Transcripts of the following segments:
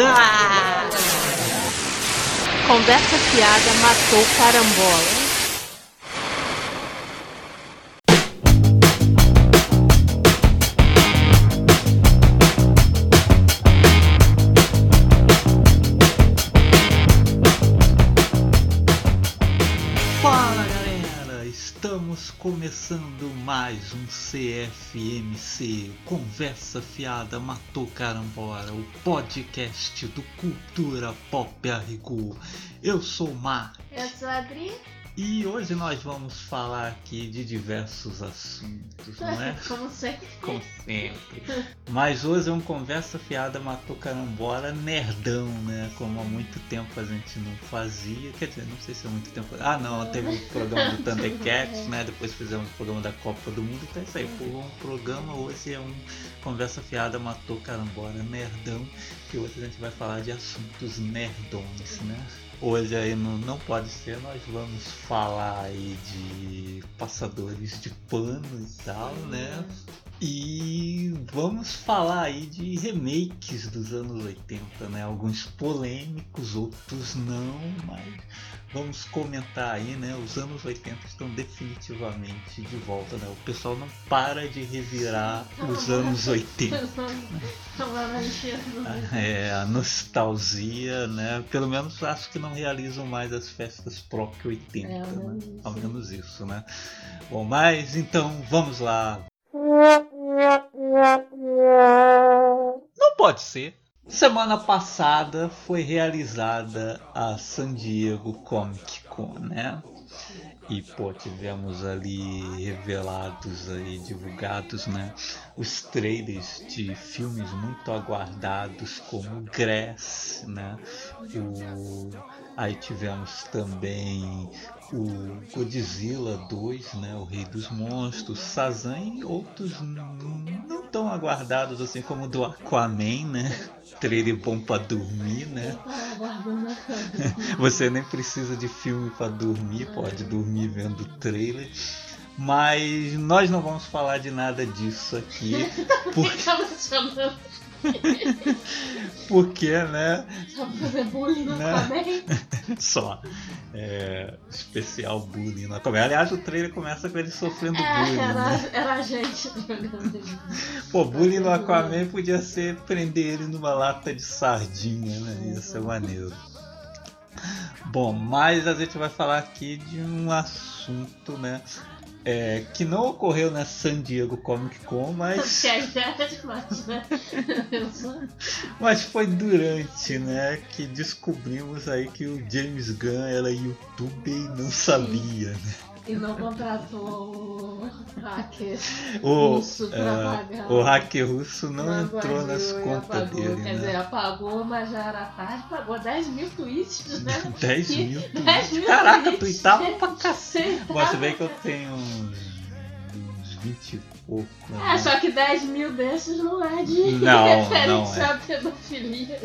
Ah! Conversa fiada matou carambola. Fala galera, estamos começando mais um CFMC Conversa Fiada Matou Carambora, o podcast do Cultura Pop Arrigo. Eu sou o Mar Eu sou a Adri. E hoje nós vamos falar aqui de diversos assuntos, não é? Como sempre. Como sempre. Mas hoje é um Conversa Fiada Matou Carambora nerdão, né? Como há muito tempo a gente não fazia. Quer dizer, não sei se há muito tempo. Ah, não, teve o programa do Thundercats, né? Depois fizemos o programa da Copa do Mundo. Então é isso aí. Foi um programa. Hoje é um Conversa Fiada Matou Carambora nerdão. Que hoje a gente vai falar de assuntos nerdões, né? Hoje aí no Não Pode Ser nós vamos falar aí de passadores de pano e tal, né? E vamos falar aí de remakes dos anos 80, né? Alguns polêmicos, outros não, mas vamos comentar aí, né? Os anos 80 estão definitivamente de volta, né? O pessoal não para de revirar os anos 80. É, a nostalgia, né? Pelo menos acho que não realizam mais as festas Proc 80, É, ao né? isso. Ao menos isso, né? Bom, mas então vamos lá. Não pode ser. Semana passada foi realizada a San Diego Comic Con, né? E pô, tivemos ali revelados aí, divulgados, né? Os trailers de filmes muito aguardados como Grass, né? O... Aí tivemos também o Godzilla 2, né? O Rei dos Monstros, Sazan e outros não tão aguardados assim como o do Aquaman, né? Trailer bom pra dormir, né? Você nem precisa de filme para dormir, pode dormir vendo o trailer. Mas nós não vamos falar de nada disso aqui, por- Ficava chamando porque, né? só pra fazer bullying no Né? Só é, especial bullying na comédia. Aliás, o trailer começa com ele sofrendo É, bullying, né? era, era a gente jogando. Pô, bullying no Aquaman podia ser prender ele numa lata de sardinha, né? Ia ser maneiro. Bom, mas a gente vai falar aqui de um assunto, né? é, que não ocorreu na San Diego Comic Con, mas, demais, né? Mas foi durante, né? Que descobrimos aí que o James Gunn era youtuber e não sabia, né? E não contratou o hacker O, russo pra é, pagar. o hacker russo não, Não entrou nas contas apagou. dele, Quer né? dizer, apagou, mas já era tarde, pagou 10 mil tweets, né? 10 Que- mil 10 tweets. mil Caraca, tweets. tweetava pra cacete. Se bem que eu tenho uns, uns 20 e pouco. né? É, só que 10 mil desses não é de Não, referência não é. à pedofilia,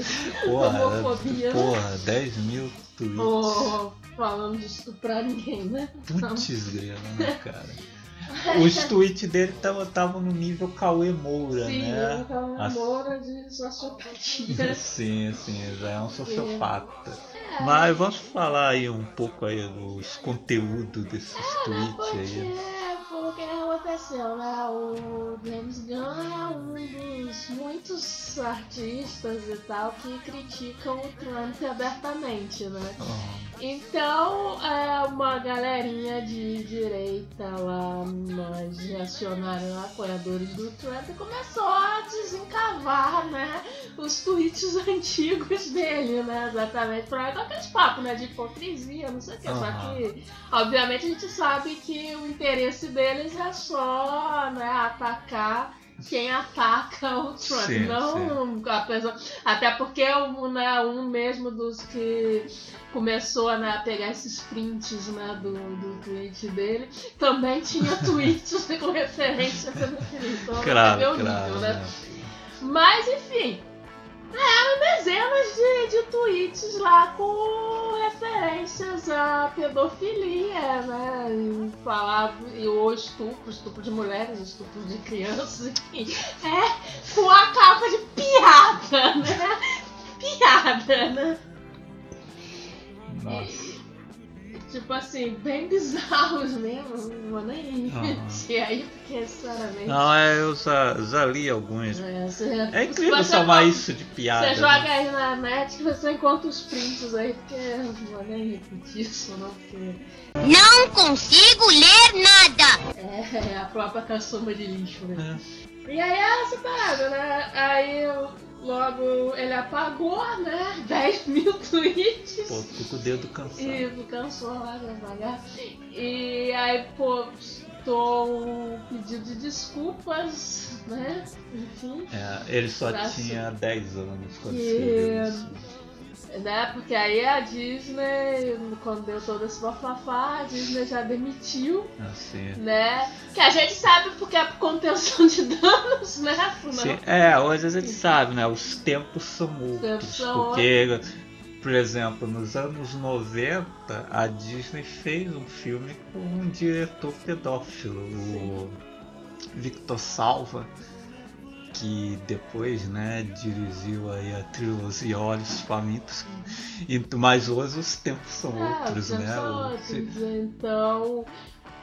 Porra, homofobia, porra, 10 mil tweets. ou falando de estuprar ninguém, né? Putz, grela, né, cara? Os tweets dele estavam no nível Cauê Moura, Sim, né? uma As- moura de sociopatia. Sim, sim, já é um sociopata. É. Mas vamos falar aí um pouco aí dos conteúdos desses tweets Porque aí. Foi o que aconteceu, né? O James Gunn é um dos muitos artistas e tal que criticam o Trump abertamente, né? Oh, Então, é uma galerinha de direita lá, nós reacionários apoiadores do Trump, começou a desencavar, né, os tweets antigos dele, né, exatamente, pra aqueles papos, né, de hipocrisia, não sei o que, só que, obviamente, a gente sabe que o interesse deles é só, né, atacar quem ataca o Trump, Sim, não a pessoa, até porque né, um mesmo dos que começou né, a pegar esses prints né, do, do tweet dele, também tinha tweets com referência a pedofilia. Então, Claro, meu claro. né? né? Mas enfim, eram dezenas de, de tweets lá com referências à pedofilia, né? Falava, e ou estupro, estupro de mulheres, estupro de crianças, enfim. É com a piada, né? Piada, né? Nossa. Tipo assim, bem bizarros mesmo. Não vou nem Aham. repetir aí, porque sinceramente. Não, é, eu já, já li alguns. É, você- É incrível co- isso de piada. Você né? joga aí na net que você encontra os prints aí, porque eu não vou nem repetir isso, não, porque Não consigo ler nada. é a própria caçamba de lixo, né? É. E aí é essa parada, né? Aí logo ele apagou, né? 10 mil tweets. Pô, tô com o dedo cansado. E cansou lá trabalhar. E aí, pô, postou um pedido de desculpas, né? Enfim. É, ele só tinha 10 anos quando escreveu isso. Né? Porque aí a Disney, quando deu todo esse bafafá, a Disney já demitiu, Assim. né? Que a gente sabe porque é por contenção de danos, né? Sim, é, hoje a gente sabe, né? Os tempos são outros. tempos são porque, por exemplo, nos anos 90, a Disney fez um filme com um diretor pedófilo, o Victor Salva, que depois, né, dirigiu aí a trilogia Olhos Famintos. Mas hoje os tempos são É, outros, os né? tempos são outros. Então,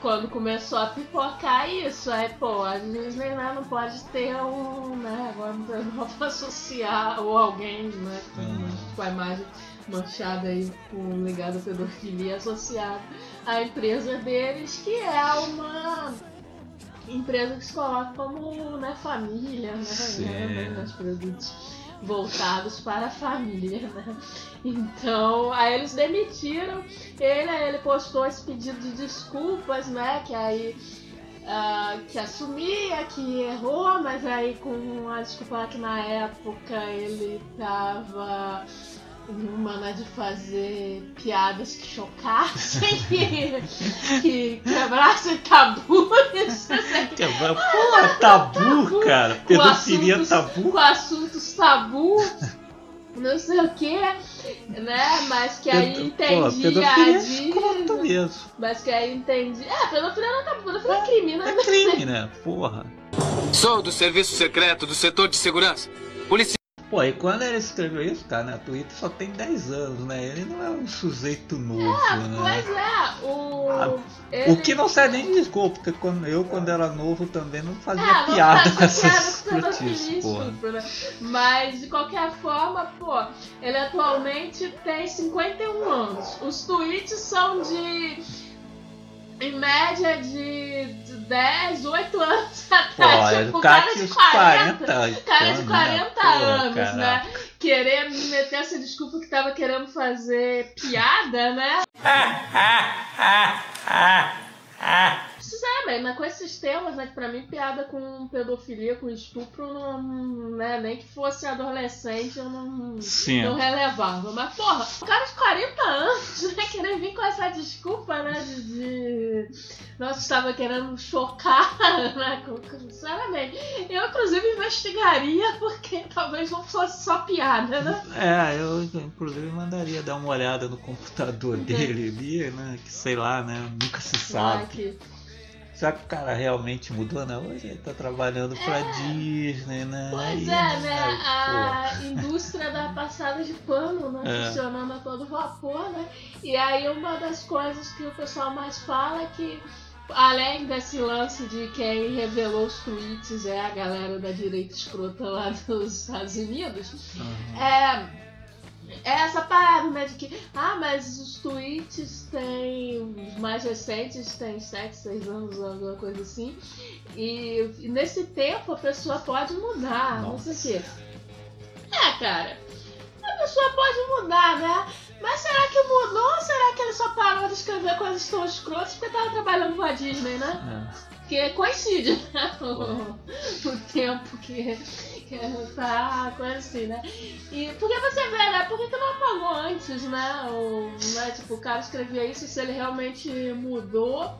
quando começou a pipocar isso, aí, pô, a Disney né, não pode ter um, né, agora não vou associar, ou alguém, né, com, com a imagem manchada aí com legado à pedofilia associado à empresa deles, que é uma empresa que se coloca como, né, família, né, Sim. né, os produtos voltados para a família, né. Então, aí eles demitiram ele, aí ele postou esse pedido de desculpas, né? Que aí ah, que assumia que errou, mas aí com a desculpa lá que na época ele tava numa né, de fazer piadas que chocassem, que, que quebrassem tabus, Quebra- Pô, tabu, cara. Pedofilia assuntos- tabu. com assuntos tabu, não sei o que, né? Mas que aí Pô, entendia pedofilia é a Disney. mesmo. Mas que aí entendi. É, pedofilia não é tabu, pedofilia é crime, né? É crime, né? Porra. Sou do serviço secreto do setor de segurança. Policial. Pô, e quando ele escreveu isso, cara, né? A Twitter só tem 10 anos, né? Ele não é um sujeito novo, né? Pois é, o. Ah, ele- O que não sai nem de desculpa, porque quando eu, quando era novo, também não fazia É, não piada com essas porra. estupro, né? Mas de qualquer forma, pô, ele atualmente tem 51 anos. Os tweets são de. Em média de 10, 8 anos Pô, atrás. tipo, o cara tinha uns 40, cara de anos, 40 Porra, anos, cara. né? Querer meter essa desculpa que tava querendo fazer piada, né? Sinceramente, mas com esses temas, né, que pra mim piada com pedofilia, com estupro, não, né, nem que fosse adolescente, eu não, Sim. não relevava. Mas, porra, o cara de 40 anos, né, querer vir com essa desculpa, né, de... de... Nossa, estava querendo chocar, né, com- sinceramente. Eu, inclusive, investigaria, porque talvez não fosse só piada, né? É, eu inclusive mandaria dar uma olhada no computador dele ali, né? Que sei lá, né? Nunca se sabe. que- Será que o cara realmente mudou? Não, hoje ele tá trabalhando pra Disney, né? Pois é, né? pô. A indústria da passada de pano, né? É. Funcionando a todo vapor, né? E aí uma das coisas que o pessoal mais fala é que, além desse lance de quem revelou os tweets é a galera da direita escrota lá dos Estados Unidos, Aham. é. É essa parada, né? De que, ah, mas os tweets têm. Os mais recentes têm 7, 6 anos, alguma coisa assim. E, e nesse tempo a pessoa pode mudar, não sei o quê. É, cara. A pessoa pode mudar, né? Mas será que mudou ou será que ele só parou de escrever coisas tão escrotas porque tava trabalhando com a Disney, né? É. Porque coincide, né? O, o tempo que, que tá, coisa assim, né? E porque você vê, né? Por que, que não apagou antes, né? O, né? Tipo, o cara escrevia isso se ele realmente mudou.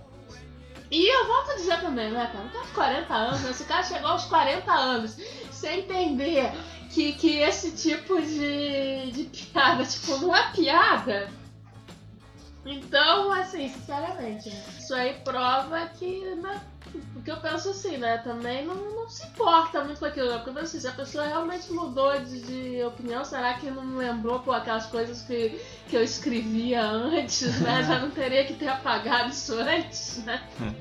E eu volto a dizer também, né, cara? Cara de 40 anos, né? Se o cara chegou aos 40 anos sem entender que, que esse tipo de, de piada, tipo, não é piada. Então, assim, sinceramente, isso aí prova que, né, porque eu penso assim, né? Também não, não se importa muito com aquilo. né? Porque eu penso assim, se a pessoa realmente mudou de, de opinião, será que não lembrou por aquelas coisas que, que eu escrevia antes, né? Já não teria que ter apagado isso antes, né?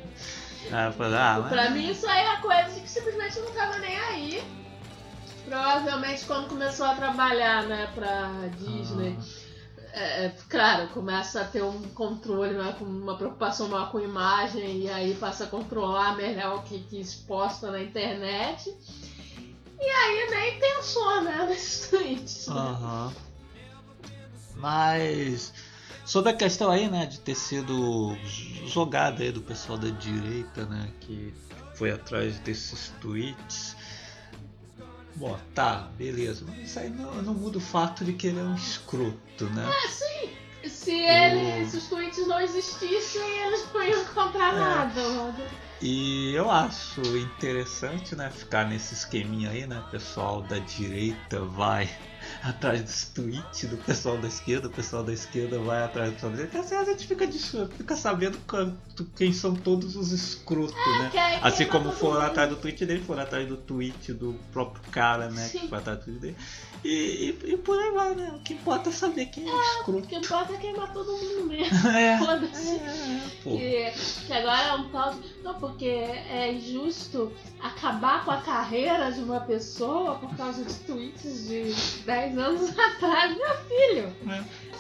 Ah, ah, mas- Pra mim isso aí é coisa que simplesmente não tava nem aí. Provavelmente quando começou a trabalhar, né, pra Disney. É, é, claro, começa a ter um controle, né, com uma preocupação maior com imagem, e aí passa a controlar melhor o que, que exposta na internet. E aí nem pensou, né, nesses tweets. Aham. Mas sobre a questão aí, né, de ter sido jogada aí do pessoal da direita, né, que foi atrás desses tweets. Bom, tá, beleza. Mas isso aí não, não muda o fato de que ele é um escroto, né? Se, eles, se os tweets não existissem, eles não iam comprar É. nada. mano. E eu acho interessante, né, ficar nesse esqueminha aí, né? O pessoal da direita vai atrás dos tweets do pessoal da esquerda, o pessoal da esquerda vai atrás do pessoal da direita. Assim a gente fica, de, fica sabendo quanto- quem são todos os escrotos, né? Que aí Assim queima como foram atrás do tweet dele, foram atrás do tweet do próprio cara, né? Sim. Que foi atrás do tweet dele. E, e, e por aí vai, né? O que importa é saber quem é, escroto. O que importa é queimar todo mundo mesmo. É, Foda-se. é, pô. Que, que agora é um tal. Não, porque é injusto acabar com a carreira de uma pessoa por causa de tweets de 10 anos atrás, meu filho.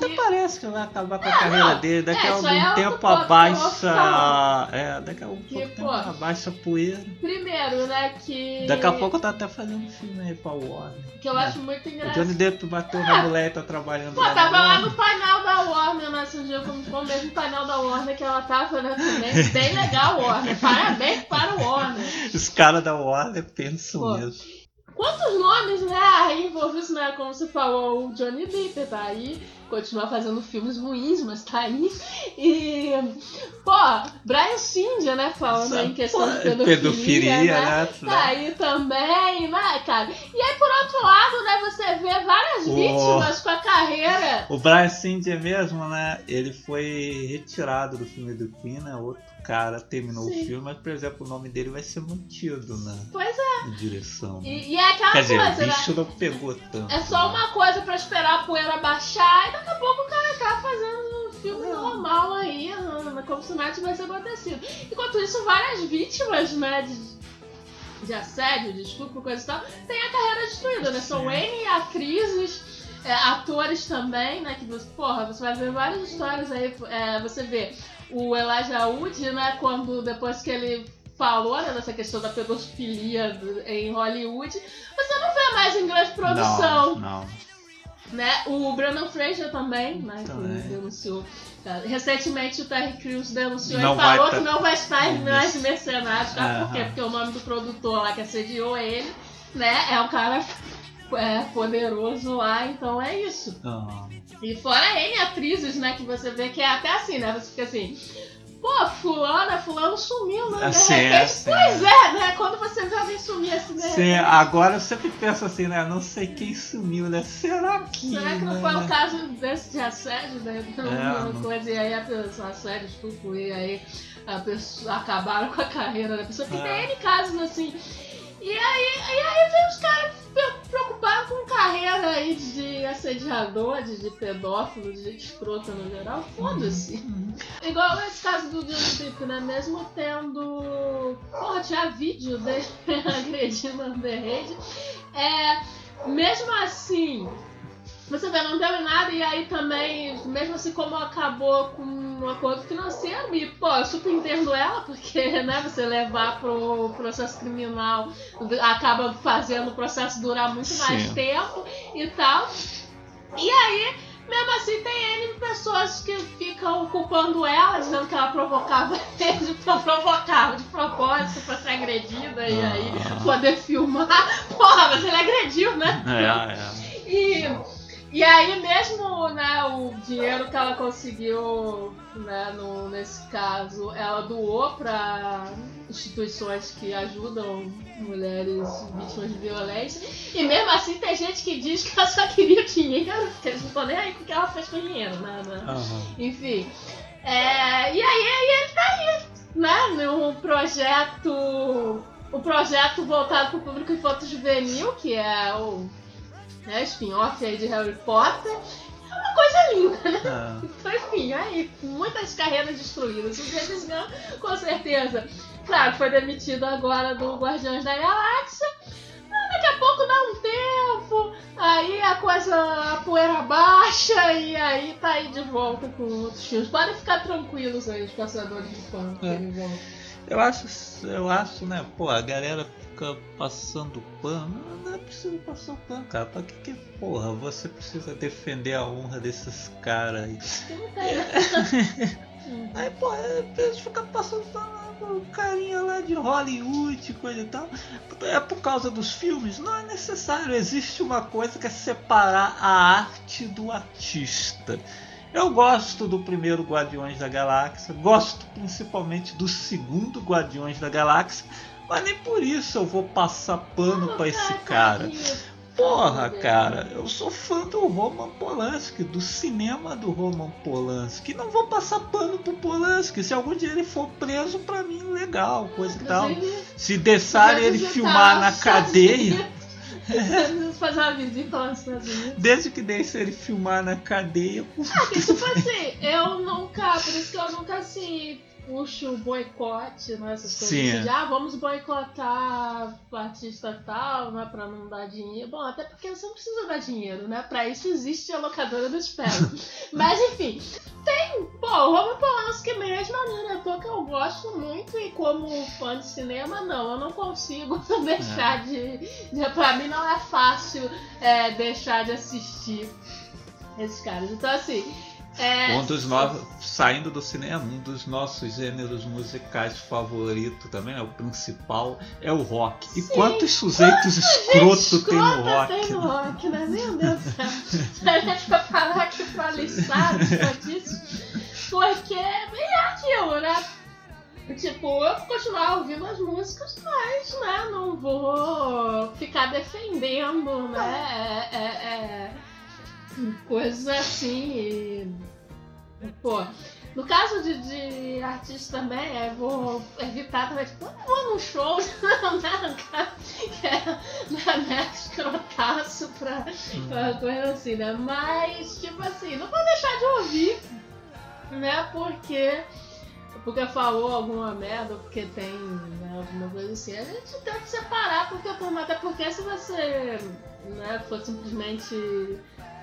Até parece que vai acabar com a carreira dele. Daqui é, a é algum outro tempo abaixa. É, daqui a algum Que, pouco tempo abaixa a poeira. Primeiro, né, que. Daqui a pouco tá até fazendo filme aí pra Warner. Que eu né? acho muito O engraçado. Johnny Depp bateu na mulher e tá trabalhando Pô, lá tava lá no painel da Warner, né? Dia com com o mesmo painel da Warner que ela tava, né? Também. Bem legal, Warner. Parabéns para o Warner. Os caras da Warner pensam Pô. mesmo. Quantos nomes, né, envolvidos, né? Como você falou, o Johnny Depp tá aí, continua fazendo filmes ruins, mas tá aí. E, pô, Brian Singer, né, falando aí em questão de pedofilia, pedofilia, né? né? Tá aí também, né, cara? E aí, por outro lado, né, você vê várias Oh. vítimas com a carreira. O Brian Singer mesmo, né? Ele foi retirado do filme do Queen, né? Outro cara terminou Sim. o filme, mas, por exemplo, o nome dele vai ser mantido na, Pois é. na direção. né? E, e é aquela Quer dizer, coisa, o né? bicho não pegou tanto. É só uma coisa pra esperar a poeira baixar e daqui a pouco o cara tá fazendo um filme normal aí, né, como se nada tivesse acontecido. Enquanto isso, várias vítimas, né, de, de assédio, de estupro, coisa e tal, tem a carreira destruída, né? São N atrizes, é, atores também, né? Que você, porra, você vai ver várias histórias aí, é, você vê o Elijah Wood, né, quando depois que ele falou né, dessa questão da pedofilia do- em Hollywood, você não vê mais em grande produção Não, não. né? O Brandon Fraser também, né? Também. Denunciou. tá? Recentemente o Terry Crews denunciou Não e falou que não vai estar em mais mercenários, tá? Por quê? Porque o nome do produtor lá que assediou ele, né? É um cara é, poderoso lá, então é isso. Ah, E fora N atrizes, né? Que você vê que é até assim, né? Você fica assim. Pô, fulana, fulano sumiu, né? De Assim, repente, é, assim. pois é, né? Quando você vê alguém sumir assim, né? Sim, agora eu sempre penso assim, né? Não sei quem sumiu, né? Será que. Será que não né? foi um caso desse de assédio, né? Uma não. coisa, e aí a pessoa, assédio, estupro, e aí a pessoa acabaram com a carreira da pessoa. Porque É. tem N casos assim. E aí, e aí vem os caras pre- preocupados com carreira aí de assediador, de, de pedófilo, de gente escrota no geral. Foda-se. Uhum. Igual esse caso do Johnny Depp, né? Mesmo tendo. Porra, tinha vídeo dele agredindo a Heard. É. Mesmo assim. Você vê, não deu em nada, e aí também, mesmo assim como acabou com um acordo financeiro, e pô, eu super entendo ela, porque né, você levar pro processo criminal acaba fazendo o processo durar muito mais Sim. tempo e tal. E aí, mesmo assim, tem N pessoas que ficam culpando ela, dizendo que ela provocava ele, provocava de propósito pra ser agredida e aí Ah. poder filmar. Porra, mas ele agrediu, né? É, é. E, e aí mesmo né, o dinheiro que ela conseguiu né, no, nesse caso, ela doou para instituições que ajudam mulheres vítimas de violência. E mesmo assim tem gente que diz que ela só queria dinheiro, porque eles não estão nem aí com o que ela fez com o dinheiro, né? Aham. Enfim. É, e aí, aí ele tá aí, né, num projeto. O projeto voltado para o público infanto juvenil, que é o né, spin-off aí de Harry Potter. É uma coisa linda, né? Ah, Então, enfim, aí, muitas carreiras destruídas. O James Gunn, com certeza. Claro, foi demitido agora do Guardiões da Galáxia. Mas daqui a pouco dá um tempo, aí a coisa, a poeira baixa e aí tá aí de volta com outros filmes. Podem ficar tranquilos aí, os caçadores de fã. que É. eu acho, eu acho, né? Pô, a galera fica passando pano. Não, é preciso passar pano, cara. Pra que que, porra, você precisa defender a honra desses caras aí? Aí, pô, é, ficam passando pano o carinha lá de Hollywood, coisa e tal. É por causa dos filmes? Não é necessário. Existe uma coisa que é separar a arte do artista. Eu gosto do primeiro Guardiões da Galáxia, gosto principalmente do segundo Guardiões da Galáxia, mas nem por isso eu vou passar pano pra esse cara. Porra, cara, eu sou fã do Roman Polanski, do cinema do Roman Polanski. Não vou passar pano pro Polanski. Se algum dia ele for preso, pra mim, legal, coisa e tal. Inclusive, Se deixarem ele filmar na os Estados cadeia, fazer uma visita lá nos Estados Unidos. desde que deixe ele filmar na cadeia, Porque, tipo assim, eu nunca, por isso que eu nunca assim puxo boicote, né? Essas coisas Sim. assim, de, ah, vamos boicotar o artista tal, né? Pra não dar dinheiro. Bom, até porque você não precisa dar dinheiro, né? Pra isso existe a locadora do espelho. Mas enfim, tem, pô, o Roman Polanski mesmo, né? Ator que eu gosto muito e como fã de cinema, não, eu não consigo deixar de, de. Pra mim não é fácil é, deixar de assistir esses caras. Então assim. É, um dos nossos, saindo do cinema, um dos nossos gêneros musicais favorito também, é o principal, é o rock. E Sim. quantos sujeitos escroto tem no rock? Tem no rock, né? Meu Deus do céu. Se a gente vai parar aqui pra listar disso. Porque é aquilo, né? Tipo, eu vou continuar ouvindo as músicas, mas, né, não vou ficar defendendo, né? É, é, é, coisas assim. Pô, no caso de, de artista também, eu vou evitar também, tipo, não vou num show, não, né, é né, escrotaço pra, pra coisa assim, né? Mas, tipo assim, não vou deixar de ouvir, né? Porque. Porque falou alguma merda, porque tem né, alguma coisa assim. A gente tenta separar, porque, até porque se você né, for simplesmente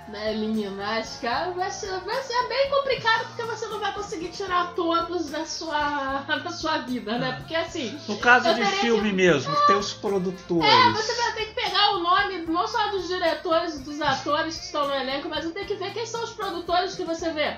né, esse cara, vai ser, vai ser bem complicado, porque você não vai conseguir tirar todos da sua, da sua vida, né? Porque assim, No caso de filme mesmo, tem os produtores. é, você vai ter que pegar o nome não só dos diretores, dos atores que estão no elenco, mas tem que ver quem são os produtores que você vê.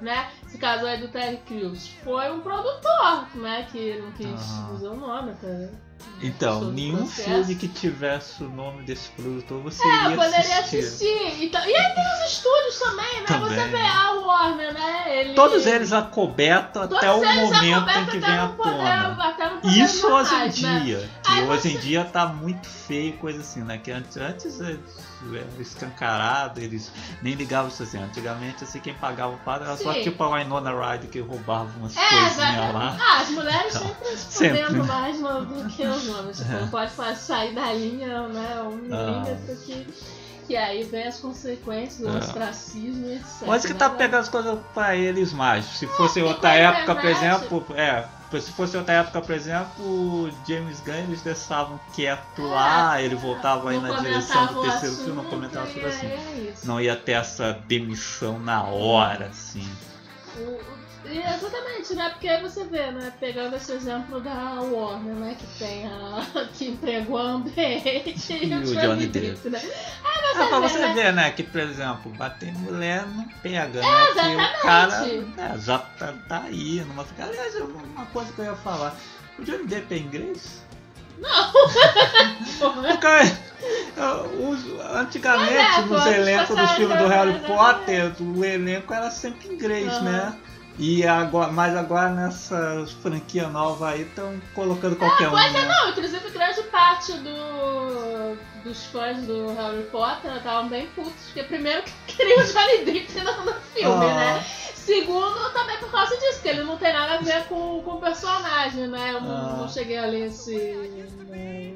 Né? Esse caso aí do Terry Crews foi um produtor, né? Que não quis Aham. dizer o nome, tá? Então, nenhum filme que tivesse o nome desse produtor você É, iria poderia assistir. assistir. Então, e aí tem os estúdios também, né? Também. Você vê a Warner, né? Ele... Todos eles acobertam Todos até o momento em que vem à poder- tona. poder Isso hoje em né? dia. Que Aí hoje você- em dia tá muito feio, coisa assim, né? Que antes, antes eles eram escancarados, eles nem ligavam isso assim. Antigamente, assim, quem pagava o padre era só Sim. tipo a Winona Ryder que roubava umas É, coisinhas lá. Ah, as mulheres Então, sempre né? mais no- do que os homens. Tipo, É. não pode sair da linha, né? Um Ah. milímetro que, que aí vem as consequências, o É. ostracismo e etc. Mas que tá né? pegando as coisas pra eles mais. Se fosse tem outra época, por exemplo, é. Se fosse outra época, por exemplo, o James Gunn eles deixavam quieto lá, ele voltava aí É. Na direção do terceiro filme, não comentava sobre assim. É isso. Não ia ter essa demissão na hora, assim. O- exatamente, né? Porque aí você vê, né? Pegando esse exemplo da Warner, né? Que tem a. que empregou a ambiente e, E o Johnny Depp, né? Ah, pra vê, você né? ver, né? Que, por exemplo, bater mulher não pega, né? Que o cara né, já tá, tá aí, numa. Aliás, uma coisa que eu ia falar. O Johnny Depp é inglês? Porque eu- os- antigamente, é, nos elencos dos filmes do já, Harry né? Potter, o elenco era sempre inglês, Aham. né? E agora, mas agora nessa franquia nova aí estão colocando qualquer um. Pois é, né? não, inclusive grande parte do, dos fãs do Harry Potter estavam bem putos, porque primeiro que queriam o Johnny Depp no, no filme, Ah. né? Segundo, também por causa disso, porque ele não tem nada a ver com, com o personagem, né? Eu não, Ah. não cheguei a ler esse. né,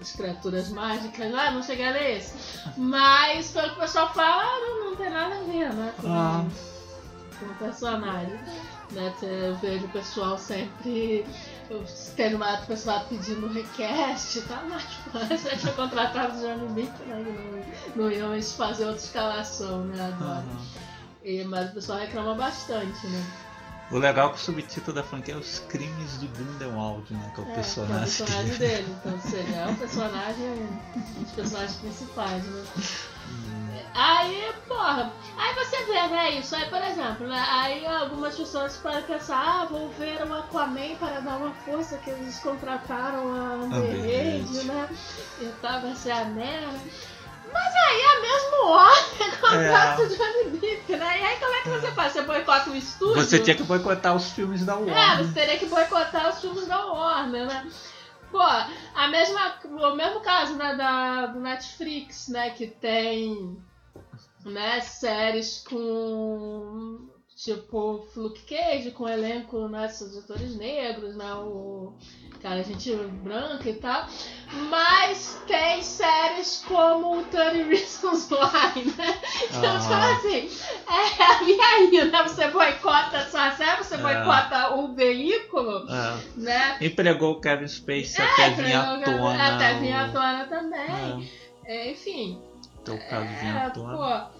as criaturas mágicas lá, não cheguei a ler esse. Mas pelo que o pessoal fala, não, não tem nada a ver, né? Com, Ah. com o personagem. Né? Eu vejo o pessoal sempre. Teve uma o pessoal pedindo request e tal, mas pô, já tinha contratado o Johnny Depp, né? Não, não iam fazer outra escalação, né? Agora. Aham. E, mas o pessoal reclama bastante, né? O legal é que o subtítulo da franquia é Os Crimes de Grindelwald, né? Que é o É, personagem. que é o personagem dele. Então, ou seja, é o personagem, um dos personagens principais, né? Aí, porra, aí você vê, né, isso aí, por exemplo, né, aí algumas pessoas podem pensar, ah, vou ver o Aquaman para dar uma força que eles contrataram a Heard, Heard. né, e tal, vai ser a merda. Mas aí é mesmo Warner contrata o Johnny Depp, né, e aí como é que você faz? Você boicota o estúdio? Você tinha que boicotar os filmes da É, Warner. você teria que boicotar os filmes da Warner, né? Pô, a mesma, o mesmo caso né, da, do Netflix, né? Que tem né, séries com tipo Fluke Cage, com elenco né, seus atores negros, né? O cara, gente branca e tal. Mas tem séries como o 30 Reasons Why, né? Então, tipo assim, é, e aí, né? Você boicota a sua série, você É. boicota o veículo, É. né? Empregou o Kevin Spacey até vir à tona. Até vir à tona também. É, É, enfim. Teu caso vir É, à pô. ah,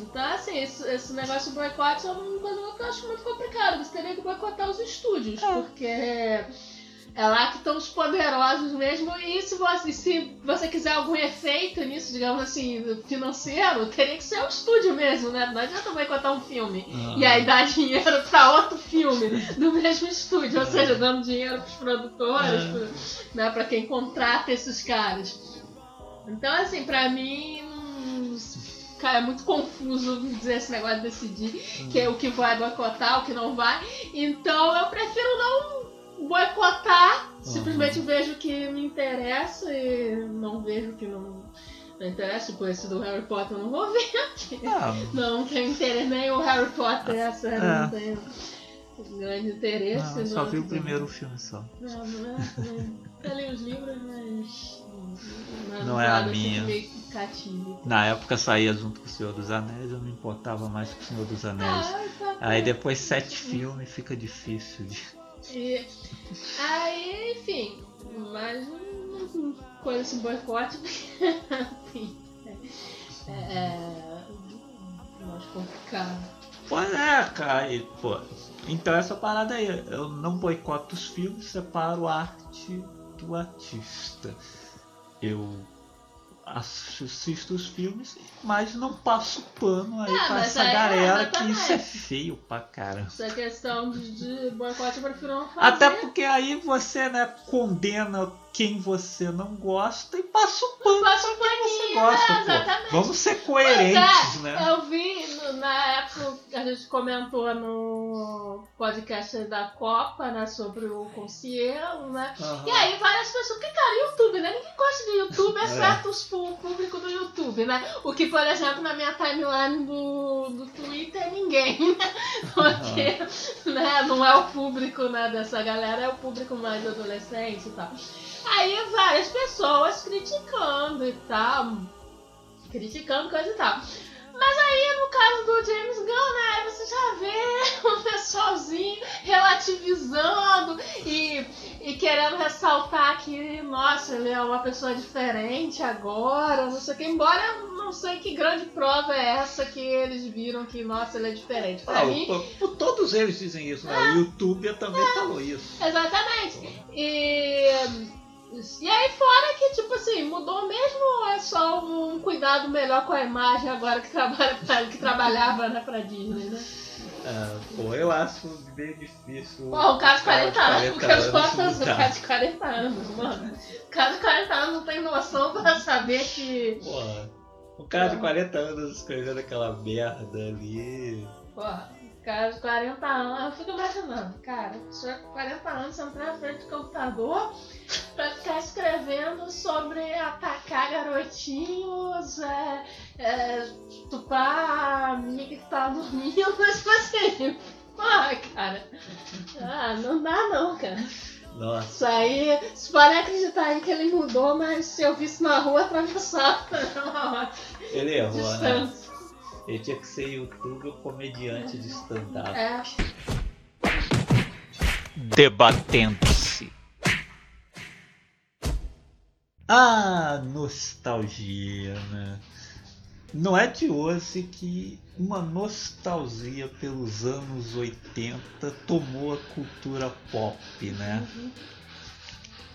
então, assim, esse, esse negócio de boicote é uma coisa que eu acho muito complicado. Você teria que boicotar os estúdios, É. porque é lá que estão os poderosos mesmo. E se você, se você quiser algum efeito nisso, digamos assim, financeiro, teria que ser o estúdio mesmo, né? Não adianta boicotar um filme. Ah. E aí dar dinheiro pra outro filme do mesmo estúdio, ou seja, dando dinheiro pros produtores, É. pro- né, pra quem contrata esses caras. Então, assim, pra mim, hum, cara, é muito confuso dizer esse negócio de decidir que é o que vai boicotar, o que não vai. Então, eu prefiro não boicotar, simplesmente vejo o que me interessa e não vejo o que não, não interessa. Tipo, esse do Harry Potter eu não vou ver. Ah, Não tenho interesse, nem o Harry Potter, a série É. não tenho grande interesse. não, eu só não- vi o primeiro filme só. Não, não é. Não, eu li os livros, mas. Não, Não é a minha. Na época saía junto com o Senhor dos Anéis, eu me importava mais com o Senhor dos Anéis. Ah, Aí depois sete filmes fica difícil de. E, aí, enfim, mas não- não coisa esse boicote, enfim, é, é mais complicado. Pois é, cara. e, pô, então essa parada aí, eu não boicoto os filmes, separo a arte do artista. Eu assisto os filmes, mas não passo pano aí Ah, pra essa aí é, galera que exatamente. isso é feio pra caramba. Essa questão de, boicote eu prefiro não fazer. Até porque aí você, né, condena quem você não gosta e passa o pano Passa pra quem você gosta, é, exatamente. Vamos ser coerentes, Pois né? é, Eu vi na época que a gente comentou no podcast da Copa, né, sobre o Concielo, né? Aham. E aí várias pessoas, porque cara, YouTube, né? Ninguém gosta de YouTube, É. exceto os pu- o público do YouTube, né? O que, por exemplo, na minha timeline do, do Twitter, ninguém, né? Porque né, não é o público né, dessa galera, é o público mais adolescente e tal. Aí várias pessoas criticando e tal, criticando coisa e tal. Mas aí no caso do James Gunn, né, você já vê o pessoalzinho relativizando e, e querendo ressaltar que, nossa, ele é uma pessoa diferente agora, não sei o que, embora eu não sei que grande prova é essa que eles viram que, nossa, ele é diferente. Pra Ah, mim, pô, pô, todos eles dizem isso, né? O YouTube também falou isso. Exatamente. E, e aí fora que, tipo assim, mudou mesmo ou é só um cuidado melhor com a imagem agora que, trabalha pra- que trabalhava né, pra Disney, né? Ah, pô, eu acho meio difícil. Pô, o cara de 40 anos, porque as fotos do mudar. cara de 40 anos, mano. O cara de 40 anos não tem noção pra saber que. Porra, o cara de 40 anos escrevendo aquela merda ali. Porra, o cara de 40 anos. Eu fico imaginando, cara, com 40 anos, entrar na frente do computador pra ficar escrevendo sobre atacar garotinhos, é, é, estuprar a amiga que tá dormindo, mas assim, porra, cara. Ah, não dá não, cara. Nossa, Isso aí, você pode acreditar aí que ele mudou, mas se eu visse na rua, atravessava na hora. ele errou, né? Ele tinha que ser youtuber ou comediante de stand-up. É. Debatendo-se. Ah, nostalgia, né? Não é de hoje que uma nostalgia pelos anos 80 tomou a cultura pop, né?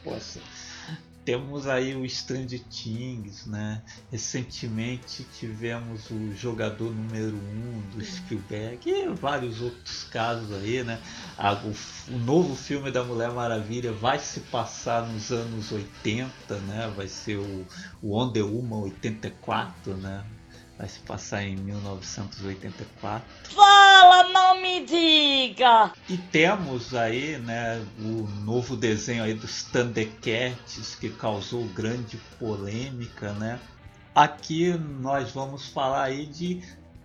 Poxa, temos aí o Stranger Things, né? Recentemente tivemos o jogador número 1 um do Spielberg e vários outros casos aí, né? Ah, o novo filme da Mulher Maravilha vai se passar nos anos 80, né? Vai ser o, o Wonder Woman 84, né? Vai se passar em 1984. Fala, não me diga! E temos aí, né, o novo desenho aí dos Thundercats que causou grande polêmica, né? Aqui nós vamos falar aí de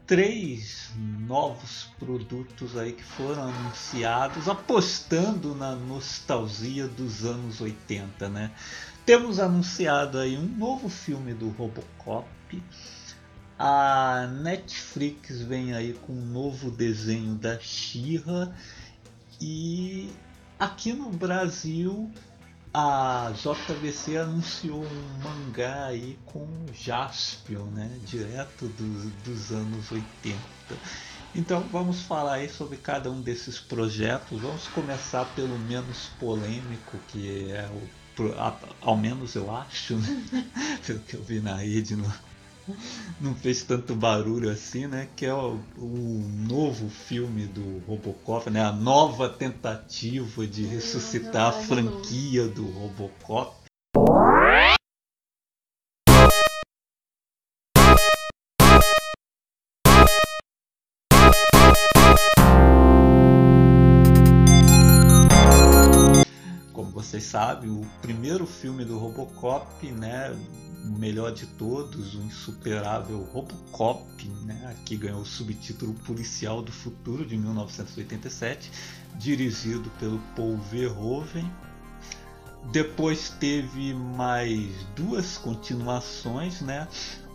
três novos produtos aí que foram anunciados apostando na nostalgia dos anos 80, né? Temos anunciado aí um novo filme do Robocop. A Netflix vem aí com um novo desenho da She-Ra e aqui no Brasil a JVC anunciou um mangá aí com Jaspion, né? Direto do- dos anos 80. Então vamos falar aí sobre cada um desses projetos. Vamos começar pelo menos polêmico, que é o ao menos eu acho, né? pelo que eu vi na rede, não, não fez tanto barulho assim, né? Que é o, o novo filme do Robocop, né? A nova tentativa de ressuscitar a franquia do Robocop. Vocês sabem, o primeiro filme do Robocop, né, o melhor de todos, o insuperável Robocop, né, que ganhou o subtítulo Policial do Futuro de 1987, dirigido pelo Paul Verhoeven. Depois teve mais duas continuações, né?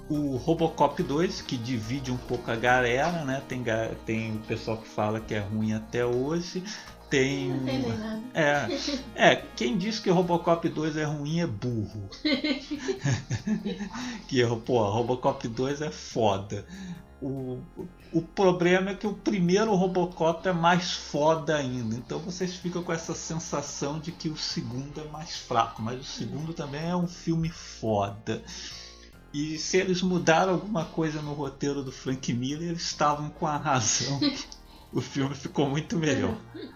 O Robocop 2, que divide um pouco a galera, né? Tem, tem o pessoal que fala que é ruim até hoje. Tem Não um- entendem nada. é, é, quem diz que Robocop 2 é ruim é burro. que, pô, Robocop 2 é foda. O, o problema é que o primeiro Robocop é mais foda ainda. Então vocês ficam com essa sensação de que o segundo é mais fraco. Mas o segundo também é um filme foda. E se eles mudaram alguma coisa no roteiro do Frank Miller, eles estavam com a razão. o filme ficou muito melhor.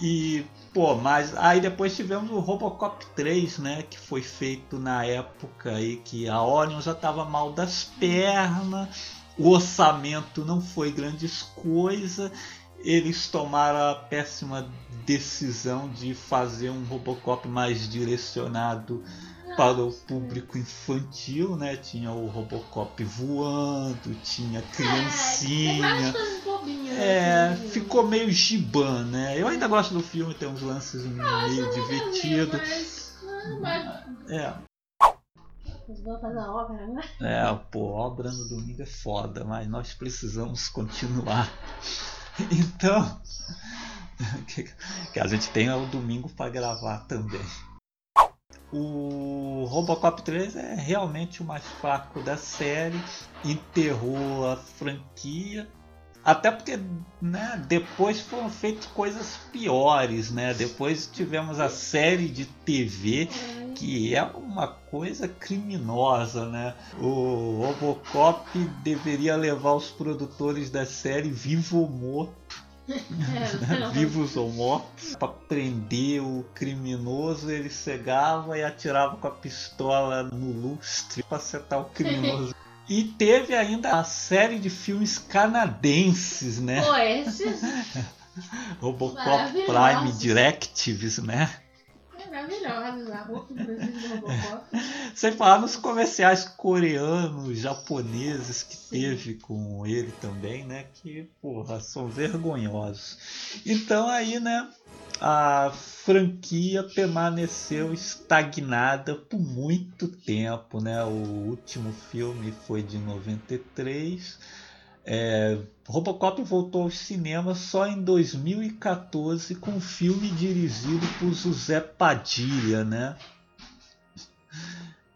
E, pô, mas aí depois tivemos o Robocop 3, né? Que foi feito na época aí que a Orion já tava mal das pernas, o orçamento não foi grandes coisa. Eles tomaram a péssima decisão de fazer um Robocop mais direcionado para o público infantil, né? Tinha o Robocop voando, tinha criancinha. É, assim, ficou meio giban, né? Eu ainda gosto do filme, tem uns lances meio divertidos. Ah, É, né? é, pô, obra no domingo é foda, mas nós precisamos continuar. Então, que a gente tem o domingo para gravar também. O Robocop 3 é realmente o mais fraco da série, enterrou a franquia. Até porque né, depois foram feitas coisas piores, né? Depois tivemos a série de TV que é uma coisa criminosa, né? O Robocop deveria levar os produtores da série vivo ou morto, É, vivos ou mortos, para prender o criminoso. Ele cegava e atirava com a pistola no lustre para acertar o criminoso. E teve ainda a série de filmes canadenses, né? Pô, esses. Robocop. Prime Directives, né? Era maravilhosas. A roupa do Brasil do Robocop. Sem falar nos comerciais coreanos, japoneses que teve com ele também, né? Que, porra, são vergonhosos. Então aí, né? A franquia permaneceu estagnada por muito tempo, né? O último filme foi de 93. É, Robocop voltou aos cinemas só em 2014 com um filme dirigido por José Padilha, né?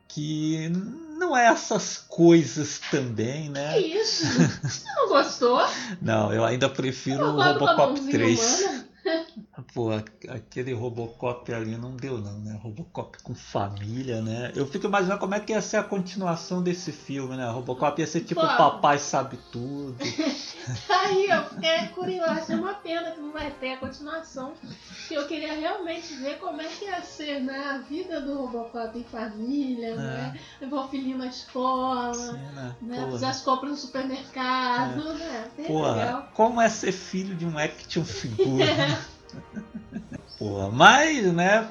Que não é essas coisas também, né? Que isso? Você não gostou? Não, eu ainda prefiro o Robocop com a Robocop mãozinha 3. Pô, aquele Robocop ali não deu não, né? Robocop com família, né? Eu fico imaginando como é que ia ser a continuação desse filme, né? Robocop ia ser tipo Pô. Papai Sabe Tudo. Aí eu fiquei curiosa, é uma pena que não vai ter a continuação. Porque eu queria realmente ver como é que ia ser, né? A vida do Robocop em família, né? Levar o filhinho na escola, Assim, né? né? Fazer as compras no supermercado, né? Bem Porra, legal. como é ser filho de um action figure? Porra, mas, né,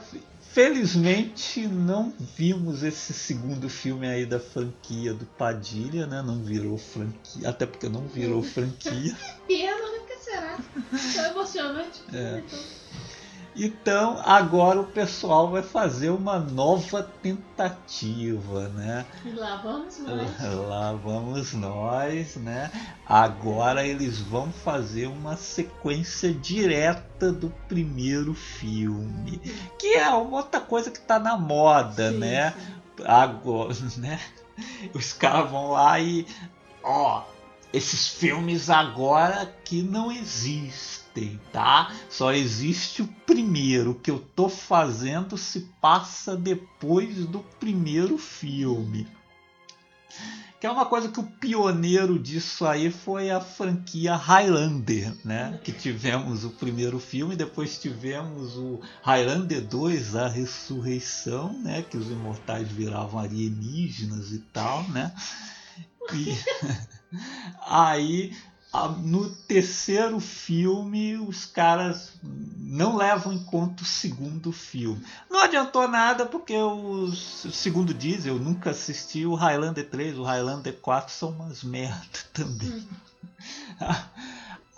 felizmente não vimos esse segundo filme aí da franquia do Padilha, né? Não virou franquia, até porque não virou franquia. Pena, né? Que será? Tão emocionante. É. Então, agora o pessoal vai fazer uma nova tentativa, né? E lá vamos nós. Lá vamos nós, né? Agora eles vão fazer uma sequência direta do primeiro filme, que é uma outra coisa que tá na moda, Sim, né? sim. Agora, né? Os caras vão lá e, ó, esses filmes agora que não existem, tá? Só existe o primeiro. O que eu tô fazendo se passa depois do primeiro filme. Que é uma coisa que o pioneiro disso aí foi a franquia Highlander, né? Que tivemos o primeiro filme, depois tivemos o Highlander 2, a ressurreição, né? Que os imortais viravam alienígenas e tal, né? E aí no terceiro filme os caras não levam em conta o segundo filme. Não adiantou nada porque os, segundo diz, eu nunca assisti o Highlander 3, o Highlander 4 são umas merda também.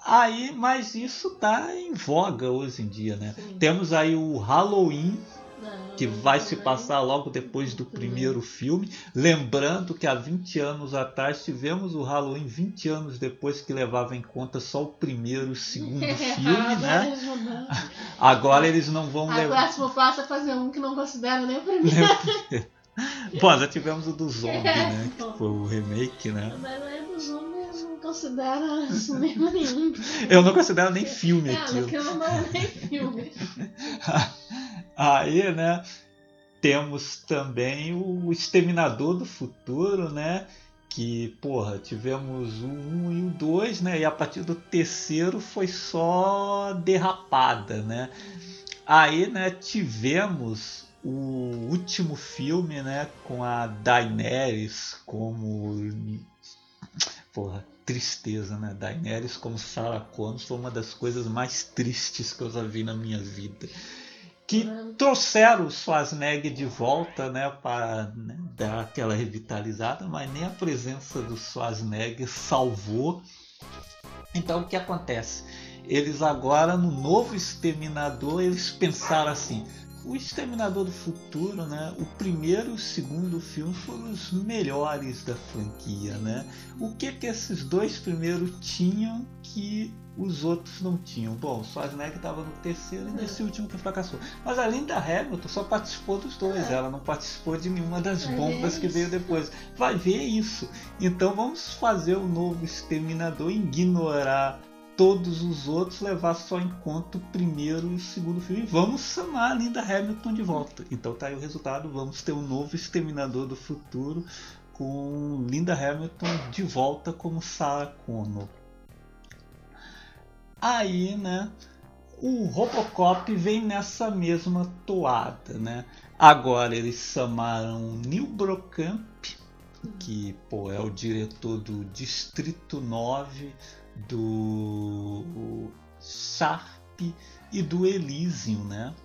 Aí, mas isso tá em voga hoje em dia, né? Sim. Temos aí o Halloween, que vai se passar logo depois do primeiro filme. Lembrando que há 20 anos atrás tivemos o Halloween 20 anos depois que levava em conta só o primeiro e o segundo filme, né? Agora eles Agora não vão A levar. próximo passo é fazer um que não considera nem o primeiro. Bom, já tivemos o do zombie, né? Que foi o remake, né? Mas aí dos homens não considera cinema nenhum. Eu não considero nem filme É, aquilo. aquilo não é nem filme. Aí, né? Temos também o Exterminador do Futuro, né? Que, porra, tivemos o 1 e o 2, né? E a partir do terceiro foi só derrapada, né? Aí, né, tivemos o último filme, né, com a Daenerys como porra, tristeza, né? Daenerys como Sarah Connor foi uma das coisas mais tristes que eu já vi na minha vida. Que trouxeram o Schwarzenegger de volta, né, para né, dar aquela revitalizada, mas nem a presença do Schwarzenegger salvou. Então o que acontece? Eles agora no novo Exterminador eles pensaram assim: o Exterminador do Futuro, né? O primeiro e o segundo filme foram os melhores da franquia, né? O que que esses dois primeiros tinham que os outros não tinham? Bom, o Schwarzenegger estava no terceiro e nesse último que fracassou. Mas a Linda Hamilton só participou dos dois, ela não participou de nenhuma das Vai bombas ver que veio depois. Vai ver isso. Então vamos fazer o novo Exterminador ignorar todos os outros, levar só em conta o primeiro e o segundo filme. E vamos chamar a Linda Hamilton de volta. Então tá aí o resultado. Vamos ter um novo Exterminador do Futuro com Linda Hamilton de volta como Sarah Connor. Aí, né? O Robocop vem nessa mesma toada, né? Agora eles chamaram Neil Brocamp, que pô, é o diretor do Distrito 9, do Sharp e do Elysium, né?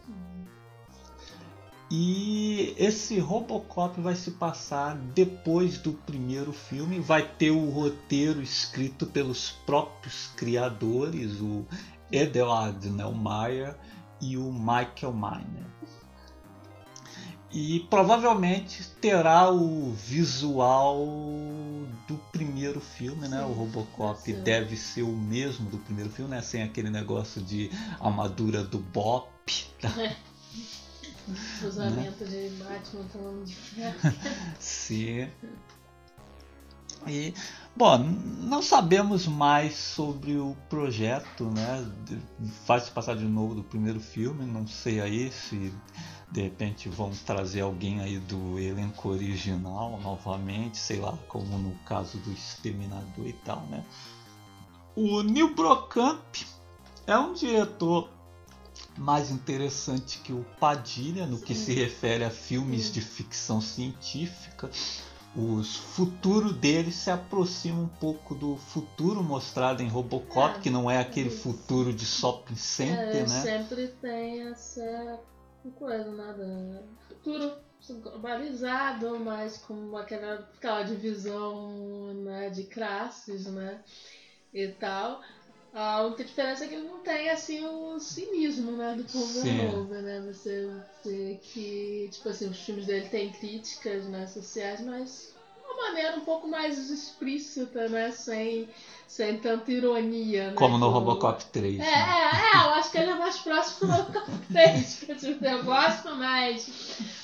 E esse Robocop vai se passar depois do primeiro filme, vai ter o roteiro escrito pelos próprios criadores, o Edward Neumeier e o Michael Miner. E provavelmente terá o visual do primeiro filme, né? O Robocop sim. deve ser o mesmo do primeiro filme, né? Sem aquele negócio de armadura do Bop. tá? Cruzamento de Batman falando de ferro. Sim. E, bom, não sabemos mais sobre o projeto, né? De- Vai se passar de novo do primeiro filme, não sei aí se de repente vão trazer alguém aí do elenco original novamente, sei lá, como no caso do Exterminador e tal, né? O Neil Brocamp é um diretor mais interessante que o Padilha no que Sim. se refere a filmes de ficção científica. O futuro dele se aproxima um pouco do futuro mostrado em Robocop, É, que não é aquele isso. futuro de shopping center, É, né? sempre tem essa coisa, né? Do futuro globalizado, mas com aquela, aquela divisão né, de classes, né? E tal. A única diferença é que ele não tem assim o cinismo, né, do. Pulver né? Você vê que, tipo assim, os filmes dele têm críticas né, sociais, mas maneira um pouco mais explícita, né? Sem, sem tanta ironia. Né, Como no que o- Robocop 3. é, né? é, é, eu acho que ele é mais próximo do Robocop 3, que tipo, eu gosto mais.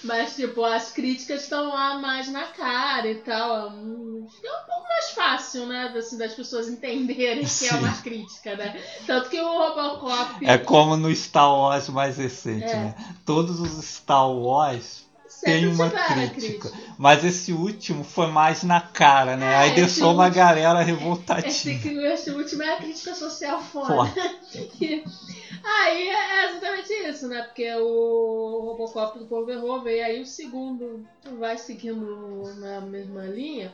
Mas, tipo, as críticas estão lá mais na cara e tal. É um, é um pouco mais fácil, né? Assim, das pessoas entenderem que é Sim. uma crítica, né? Tanto que o Robocop É como no Star Wars mais recente, É. né? Todos os Star Wars tem uma tiveram crítica. Mas esse último foi mais na cara, né? É, Aí esse deixou uma último- galera Esse, revoltativa. que- esse último é a crítica social foda. Aí é exatamente isso, né? Porque o Robocop do Paul Verhoeven, e aí o segundo vai seguindo na mesma linha,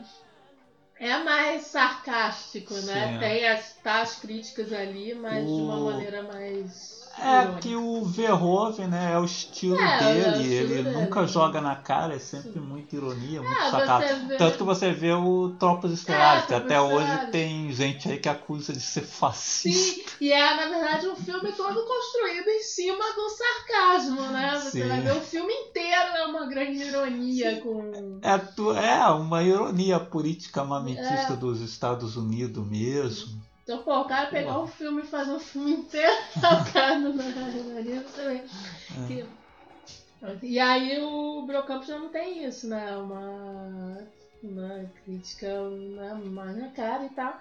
é mais sarcástico, né? Sim. Tem as, tá as críticas ali, mas de uma O- maneira mais. É que o Verhoeven, né, é o estilo É, é o dele, estilo ele dele. nunca joga na cara, é sempre muita ironia, muito Ah, sacado. vê- Tanto que você vê o Tropas Estelares, É, que até hoje tem gente aí que acusa de ser fascista. Sim, e é na verdade um filme todo construído em cima do sarcasmo, né? Você Sim. vai ver o filme inteiro é uma grande ironia com. É, é uma ironia política É. dos Estados Unidos mesmo. Então, pô, o cara pegar um filme e fazer um filme inteiro focado na vê. É. que- E aí o Brocampo já não tem isso, né? Uma, uma crítica né, mais na cara e tal.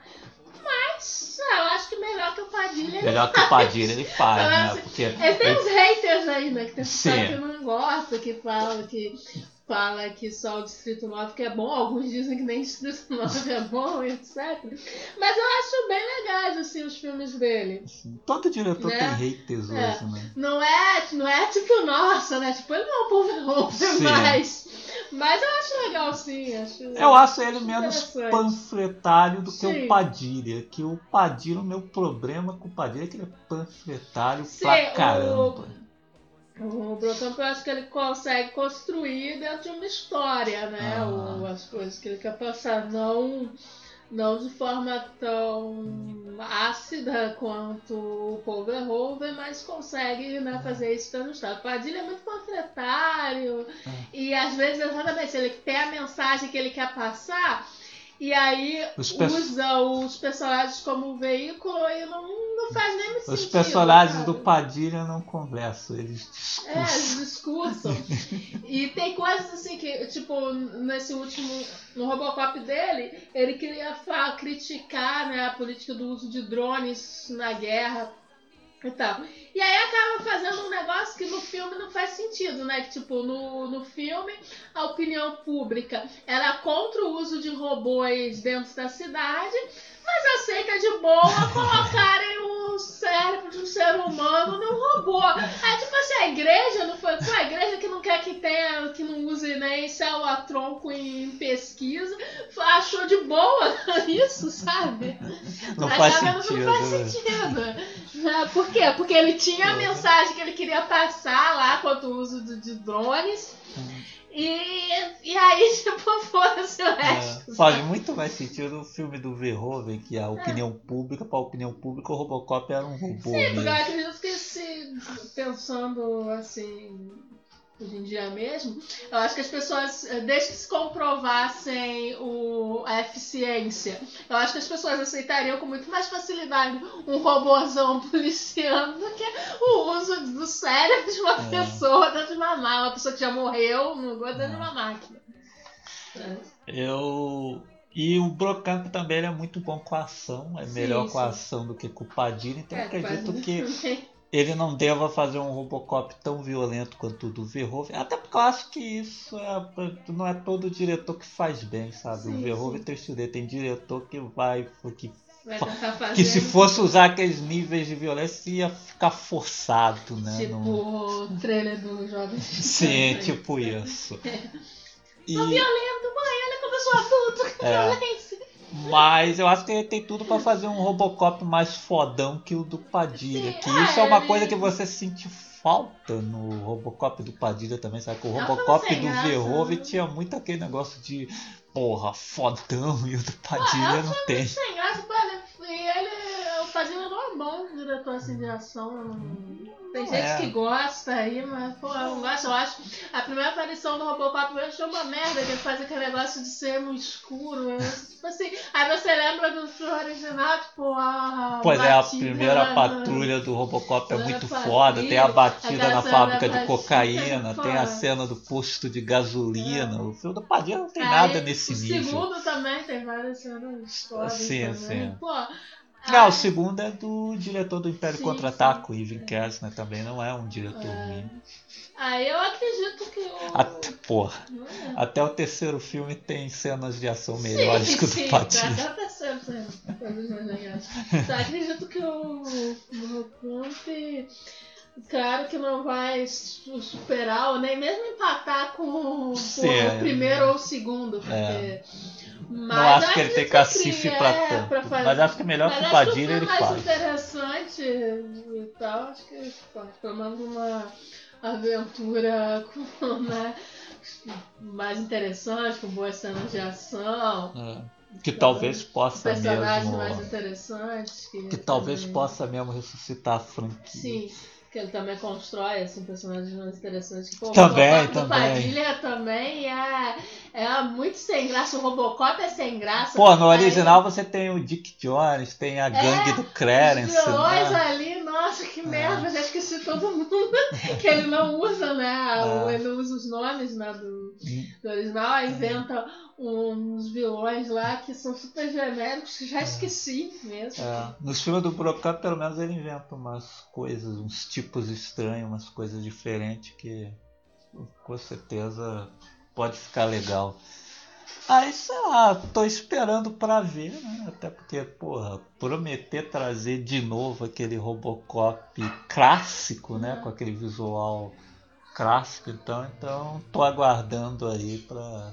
Mas ah, eu acho que melhor que o Padilha ele Melhor que o Padilha ele faz, né? Porque Ele tem uns haters ainda, que tem pessoal Sim. que não gosta, que fala que fala que só o Distrito 9 que é bom, alguns dizem que nem Distrito 9 é bom, etc. Mas eu acho bem legais assim os filmes dele. todo diretor Né? tem haters É. hoje, né? Não é, não é tipo, nossa, né? Tipo, ele não é um povo Sim. mas, mas eu acho legal sim. Acho, Eu acho ele menos Interessante. panfletário do que Sim. o Padilha. Que o Padilha, o meu problema com o Padilha é que ele é panfletário Sim, pra o- caramba. O Brocamp eu acho que ele consegue construir dentro de uma história, né? Ah. O- as coisas que ele quer passar. Não, não de forma tão ácida quanto o Paul Verhoeven, mas consegue né, fazer isso pelo Estado. Padilha é muito panfletário e às vezes exatamente ele tem a mensagem que ele quer passar. E aí Os usa os personagens como veículo e não, não faz nem muito Os sentido. personagens sabe? do Padilha não conversam, eles É, discursam. eles discursam. e tem coisas assim que, tipo, nesse último. No Robocop dele, ele queria criticar né, a política do uso de drones na guerra e tal. E aí acaba fazendo um negócio que no filme não faz sentido, né? Que, tipo, no, no filme, a opinião pública era contra o uso de robôs dentro da cidade, mas aceita de boa colocarem o cérebro de um ser humano num robô. Aí, tipo assim, a igreja não foi. Pô, a igreja que não quer que tenha, que não use nem céu a tronco em pesquisa, achou de boa isso, sabe? Não Mas faz tá que sentido. Não faz né? sentido. Ah, Por quê? Porque ele tinha a mensagem que ele queria passar lá quanto o uso de, de drones. E, e aí, tipo, foda-se o É, resto. faz muito mais sentido o filme do Verhoeven, que a opinião pública, para a opinião pública, o Robocop era um robô Sim, porque eu mesmo. acredito que se pensando assim hoje em dia mesmo, eu acho que as pessoas, eh, desde que se comprovassem o, a eficiência, eu acho que as pessoas aceitariam com muito mais facilidade um robôzão policiando do que o uso do cérebro de uma É. pessoa dentro de uma máquina, uma pessoa que já morreu no dentro de É. uma máquina. É. Eu. E o Brocamp também é muito bom com a ação, é Sim, melhor com a sim. ação do que com o Padilha, então eu É, acredito que ele não deva fazer um Robocop tão violento quanto o do Verhoeven. Até porque eu acho que isso é, não é todo diretor que faz bem, sabe? Sim, o Verhoeven tem que estudar, tem diretor que vai. Que, Vai fazer que se fosse usar aqueles níveis de violência ia ficar forçado, né? tipo Não- o trailer do Jovem Sim, tipo isso. E, Tô violento, mãe, olha como eu sou adulto, É. mas eu acho que tem tudo pra fazer um Robocop mais fodão que o do Padilha. Sim, que é, isso é uma ele- coisa que você sente falta no Robocop do Padilha também, sabe? Que o É Robocop do Verhoeven tinha muito aquele negócio de porra, fodão, e o do é Padilha não tem. Sem graça, pô, ele, ele, o É bom diretor assim de ação. não- Tem gente é. que gosta aí, mas pô, eu não gosto. Eu acho a primeira aparição do Robocop eu achei uma merda, que ele faz aquele negócio de ser no escuro. né? Tipo assim, aí você lembra do filme original, tipo, a. Pois é, a batida primeira patrulha do Robocop é muito foda. Tem a batida na fábrica de batida, cocaína, tem a cena do posto de gasolina. O filme do Padilha não tem Aí, nada nesse o nível. segundo também tem várias cenas históricas Sim, também. sim. Pô, Não, o segundo é do diretor do Império Sim, Contra-Ataque, sim. Ivan Kessner também não é um diretor É. ruim. Aí eu acredito que o. Até, porra, é. até o terceiro filme tem cenas de ação melhores que o do sim, Padilha. Tá, tá sim. Só acredito que o, o Trump, claro que não vai su- superar ou nem mesmo empatar com, Sim, com é. o primeiro ou o segundo, porque. É. Mas Não acho que ele tem cacife que pra é, tanto. pra fazer- Mas acho que é melhor que o acho Padilha ele filme mais faz. interessante e tal, acho que pô, tomando uma aventura com, né, mais interessante, com boas cenas de ação, É. Que talvez possa personagens mais mesmo. interessantes. Que, Que talvez também- possa mesmo ressuscitar a franquia. Sim, que ele também constrói assim, personagens mais interessantes. Pô, Também, o Robocop também. Padilha também é, é muito sem graça. O Robocop é sem graça. Pô, no Aí- original você tem o Dick Jones, tem a gangue do Os Clarence. vilões né? ali, nossa, que merda, já esqueci todo mundo. que ele não usa, né? É. Ele não usa os nomes né, do, Hum. do original, aí inventa uns vilões lá que são super genéricos, que já esqueci mesmo. É, nos filmes do Brocamp, pelo menos ele inventa umas coisas, uns tipos estranhos, umas coisas diferentes que com certeza pode ficar legal. Aí, sei lá, tô esperando pra ver, né? Até porque, porra, prometer trazer de novo aquele Robocop clássico, né? Com aquele visual clássico, então, então tô aguardando aí pra.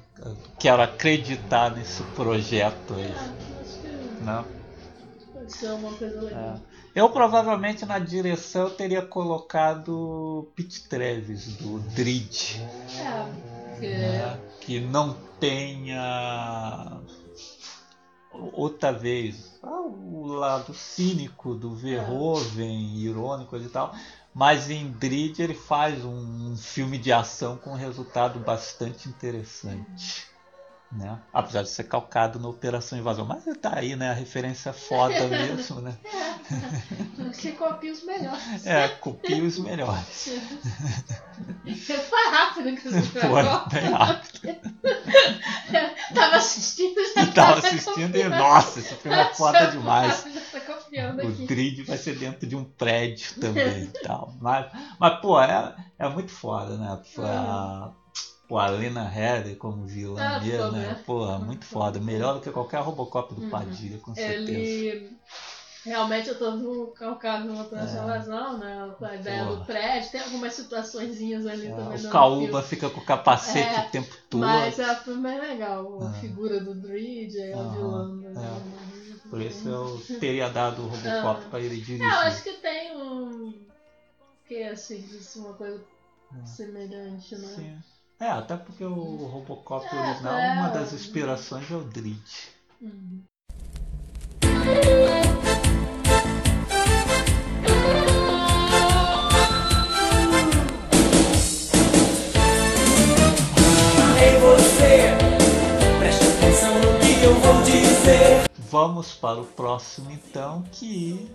Quero acreditar nesse projeto aí, É, acho que né? pode ser uma coisa legal. É. Eu provavelmente na direção eu teria colocado Pete Travis do Drid, É, porque né? que não tenha outra vez ah, o lado cínico do Verhoeven, irônico e tal, mas em Drid ele faz um, um filme de ação com um resultado bastante interessante. Né? Apesar de ser calcado na Operação Invasão, mas tá aí, né? A referência foda mesmo, né? que copia os melhores. É, copia os melhores. Foi rápido que você Foi bem rápido. Tava assistindo já Eu tava assistindo e, nossa, esse filme é foda demais. Tá copiando O. Drid vai ser dentro de um prédio também e tal. Mas, mas pô, é, é muito foda, né? Pô, a, pô, a Lena Headey como vilã Ah, né? né? Pô, muito foda. Melhor do que qualquer Robocop do Uhum. Padilha, com certeza. Ele. Realmente eu tô no calcado numa transformação, né? Com a ideia Porra. do prédio. Tem algumas situaçõezinhas ali É, também. o no Caúba fica com o capacete É, o tempo todo. Mas é, foi bem legal. A Ah. figura do Dreed, aí a Aham, vilã. né? é. Por isso eu teria dado o Robocop Ah. pra ele dirigir. É, eu acho que tem um. Que assim, disse uma coisa Ah. semelhante, né? Sim. É, até porque o Robocop É, original, é. uma das inspirações é o Dreed. Uhum. Ei você, preste atenção no que eu vou dizer. Vamos para o próximo então, que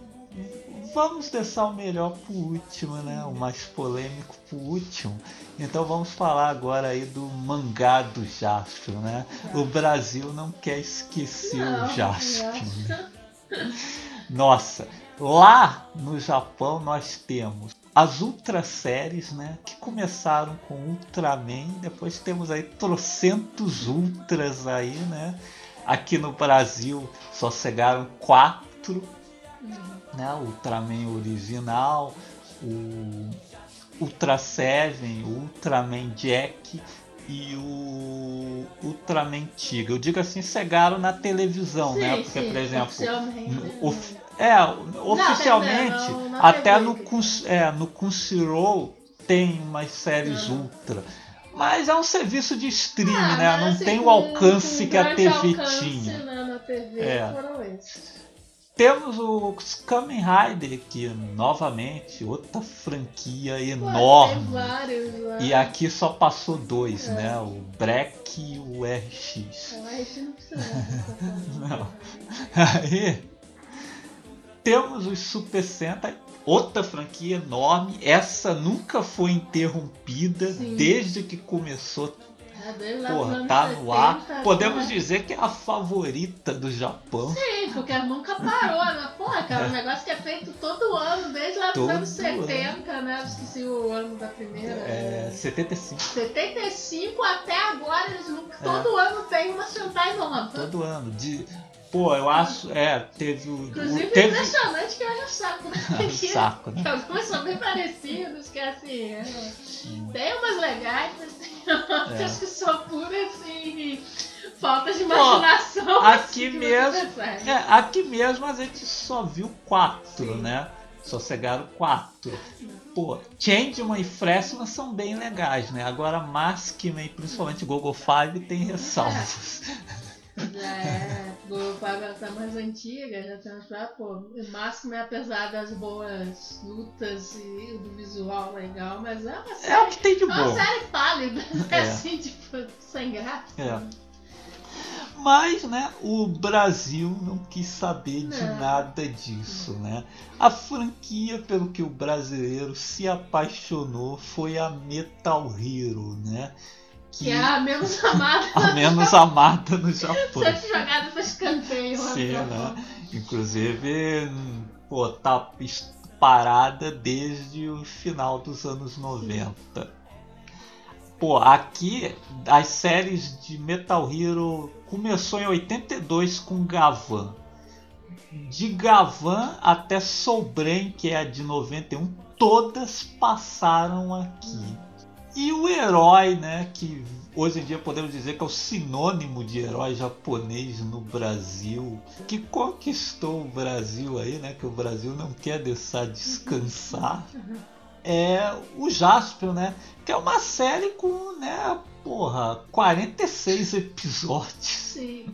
vamos deixar o melhor pro último, né? O mais polêmico pro último. Então vamos falar agora aí do mangá do Jaspion, né? O Brasil não quer esquecer Não, o Jaspion. eu né? Nossa, lá no Japão nós temos as Ultra séries, né? Que começaram com Ultraman, depois temos aí trocentos Ultras aí, né? Aqui no Brasil só chegaram quatro, né? Ultraman original, o Ultra Seven, o Ultraman Jack e o Ultraman Tiga. Eu digo assim, chegaram na televisão, né? Sim, Porque, sim, por exemplo, oficialmente, né? of- é, oficialmente, não, na até TV. no, é, no Crunchyroll tem umas séries Ah. ultra. Mas é um serviço de streaming, Ah, né? mas, Não assim, tem o alcance que a TV tinha. né, na TV É. foram esses. Temos o Kamen Rider, que novamente, outra franquia enorme. vários lá. E aqui só passou dois, É. né? O Breck e o RX. Então, a gente não precisa. Não. Aí temos os Super Sentai, outra franquia enorme. Essa nunca foi interrompida Sim. desde que começou. É, Porra, anos tá. 70, Podemos né? dizer que é a favorita do Japão. Sim, porque nunca parou, né? Porra, cara, um negócio que é feito todo ano, desde lá dos anos 70, né? Eu esqueci o ano da primeira. É, 75. 75 até agora, eles nunca. Todo ano tem uma Sentai nova. É. Todo ano. De, pô, eu acho. É, teve o. Inclusive, teve impressionante que olha o saco, né? o saco, né? Que algumas são bem parecidos, que assim. é, Tem umas legais, mas tem outras que são pura assim. Falta de imaginação. aqui assim, mesmo-. É, aqui mesmo a gente só viu quatro, né? Só chegaram quatro. Pô, Changeman e Freshman são bem legais, né? Agora Maskman e principalmente Google Five tem ressalvas. É. O Fábio tá mais antiga, já tem uns pô. O máximo é apesar das boas lutas e do visual legal, mas é uma série. É o que tem de é uma bom. série pálida, É. assim, tipo, sem graça. É. Mas, né, o Brasil não quis saber de Não. nada disso, né? A franquia pelo que o brasileiro se apaixonou foi a Metal Hero, né? Que é a menos amada, a menos amada no Japão. sempre jogada pra escanteio Sim, né? Inclusive, pô, tá parada desde o final dos anos 90. Pô, aqui as séries de Metal Hero começou em 82 com Gavan. De Gavan até Soul Brain, que é a de 91, todas passaram aqui. E o herói, né, que hoje em dia podemos dizer que é o sinônimo de herói japonês no Brasil, que conquistou o Brasil aí, né, que o Brasil não quer deixar descansar, é o Jaspion, né, que é uma série com, né, porra, 46 episódios. Sim.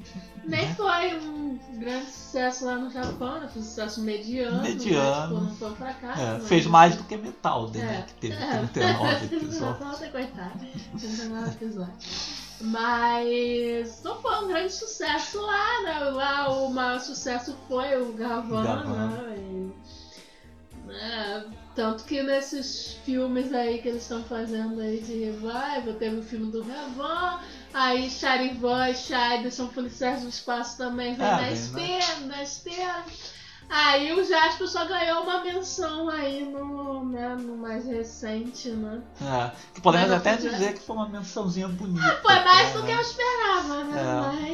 Nem foi um grande sucesso lá no Japão, né? Foi um sucesso mediano. Mediano. Né? Tipo, não foi um fracasso. É, mas- fez mais do que Metal, né, É. que teve É. 39 episódios. Nossa, coitado. 39 episódios. Mas não foi um grande sucesso lá, né? Lá o maior sucesso foi o Gavan, Gavan. né? E, né, Tanto que nesses filmes aí que eles estão fazendo aí de revival, teve o filme do Gavan, aí Charivan e Shaider são policiais do espaço também, vem Ah, da vem, né? esteira, da esteira. Aí o Jasper só ganhou uma menção aí no, né, no mais recente, né? É, que podemos até foi- dizer que foi uma mençãozinha bonita. Foi mais do que eu né? esperava, né? É.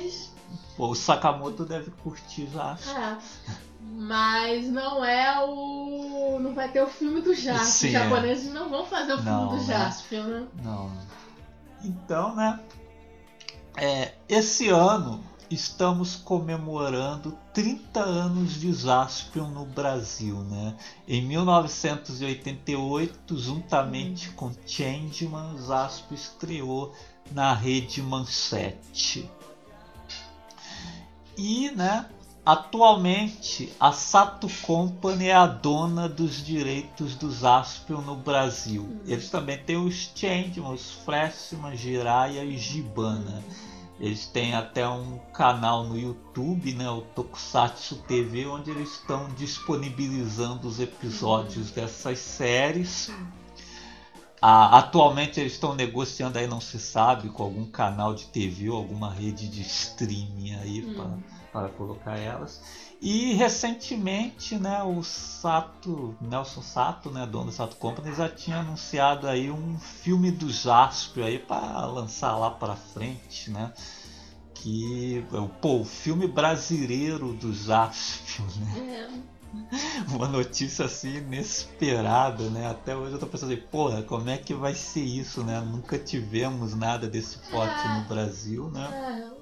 Mas. Pô, o Sakamoto deve curtir já. É. Mas não é o. Não vai ter o filme do. Sim, Os é. japoneses não vão fazer o filme Não, do né? Jaspion, né? Não. Então, né? é, esse ano estamos comemorando 30 anos de Jaspion no Brasil, né? Em 1988, juntamente com Changeman, Jaspion estreou na rede Manchete. E, né? Atualmente, a Sato Company é a dona dos direitos do Jaspion no Brasil. Eles também têm os Changeman, os Freshman, Jiraiya e Gibana. Eles têm até um canal no YouTube, né, o Tokusatsu TV, onde eles estão disponibilizando os episódios dessas séries. Ah, atualmente eles estão negociando aí, não se sabe, com algum canal de TV ou alguma rede de streaming aí para para colocar elas. E recentemente, né, o Sato, Nelson Sato, né, dono da Sato Company, já tinha anunciado aí um filme do Jaspion aí para lançar lá para frente, né? Que pô, o filme brasileiro do Jaspion, né? É. Uma notícia assim inesperada, né? Até hoje eu tô pensando assim, porra, como é que vai ser isso, né? Nunca tivemos nada desse porte no Brasil, né? É,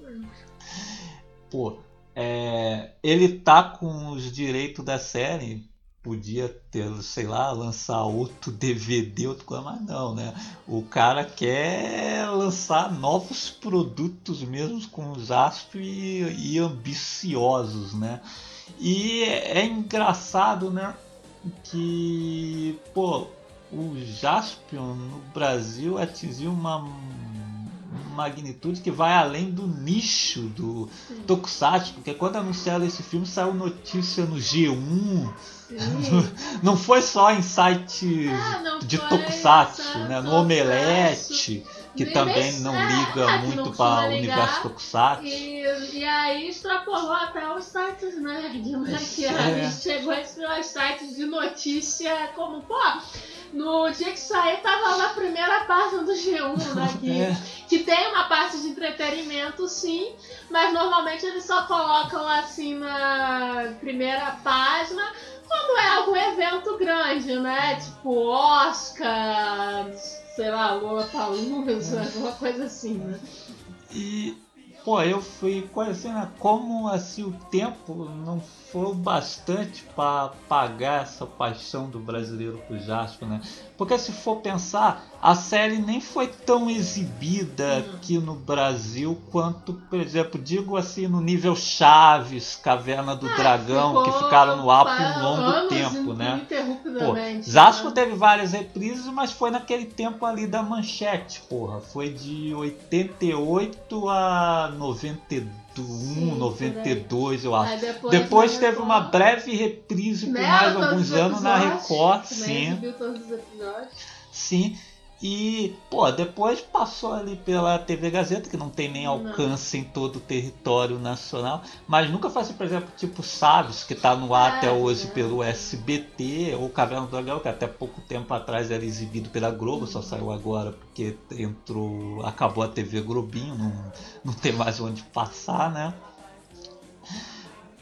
pô, é, ele tá com os direitos da série, podia ter, sei lá, lançar outro DVD, outra coisa, mas não, né? O cara quer lançar novos produtos mesmo com os astros e, e ambiciosos, né? E é engraçado, né? Que, pô, o Jaspion no Brasil atingiu uma magnitude que vai além do nicho do Tokusatsu, porque quando anunciaram esse filme saiu notícia no G1, Sim. não foi só em site Ah, de Tokusatsu, né? no. Omelete, que Nem- também não liga não muito para o universo Tokusatsu. E, e aí extrapolou até os sites nerd, né? Que É. chegou a esses sites de notícia como, pô, no dia que sair tava lá a primeira página do G1, né? Que, É. que tem uma parte de entretenimento, sim, mas normalmente eles só colocam assim na primeira página quando é algum evento grande, né? Tipo Oscar, sei lá, Lollapalooza, alguma coisa assim, né? E, pô, eu fui conhecendo como assim o tempo não foi o bastante para apagar essa paixão do brasileiro por Jasper, né? Porque se for pensar, a série nem foi tão exibida aqui no Brasil quanto, por exemplo, digo assim, no nível Chaves, Caverna do Dragão, que ficaram no ar por um longo anos tempo, né? Pô. Zasco né? teve várias reprises, mas foi naquele tempo ali da manchete, porra. Foi de 88 a 91, Sim, por 92, eu acho. Aí depois, Depois teve uma Record, breve reprise por né, mais alguns os anos na Record, também sim. Sim. E, pô, depois passou ali pela TV Gazeta, que não tem nem Não. alcance em todo o território nacional, mas nunca assim, por exemplo, tipo Chaves, que tá no ar É, até hoje né? pelo SBT, ou Caverna do Dragão, que até pouco tempo atrás era exibido pela Globo, só saiu agora porque entrou, acabou a TV Globinho, não, não tem mais onde passar, né?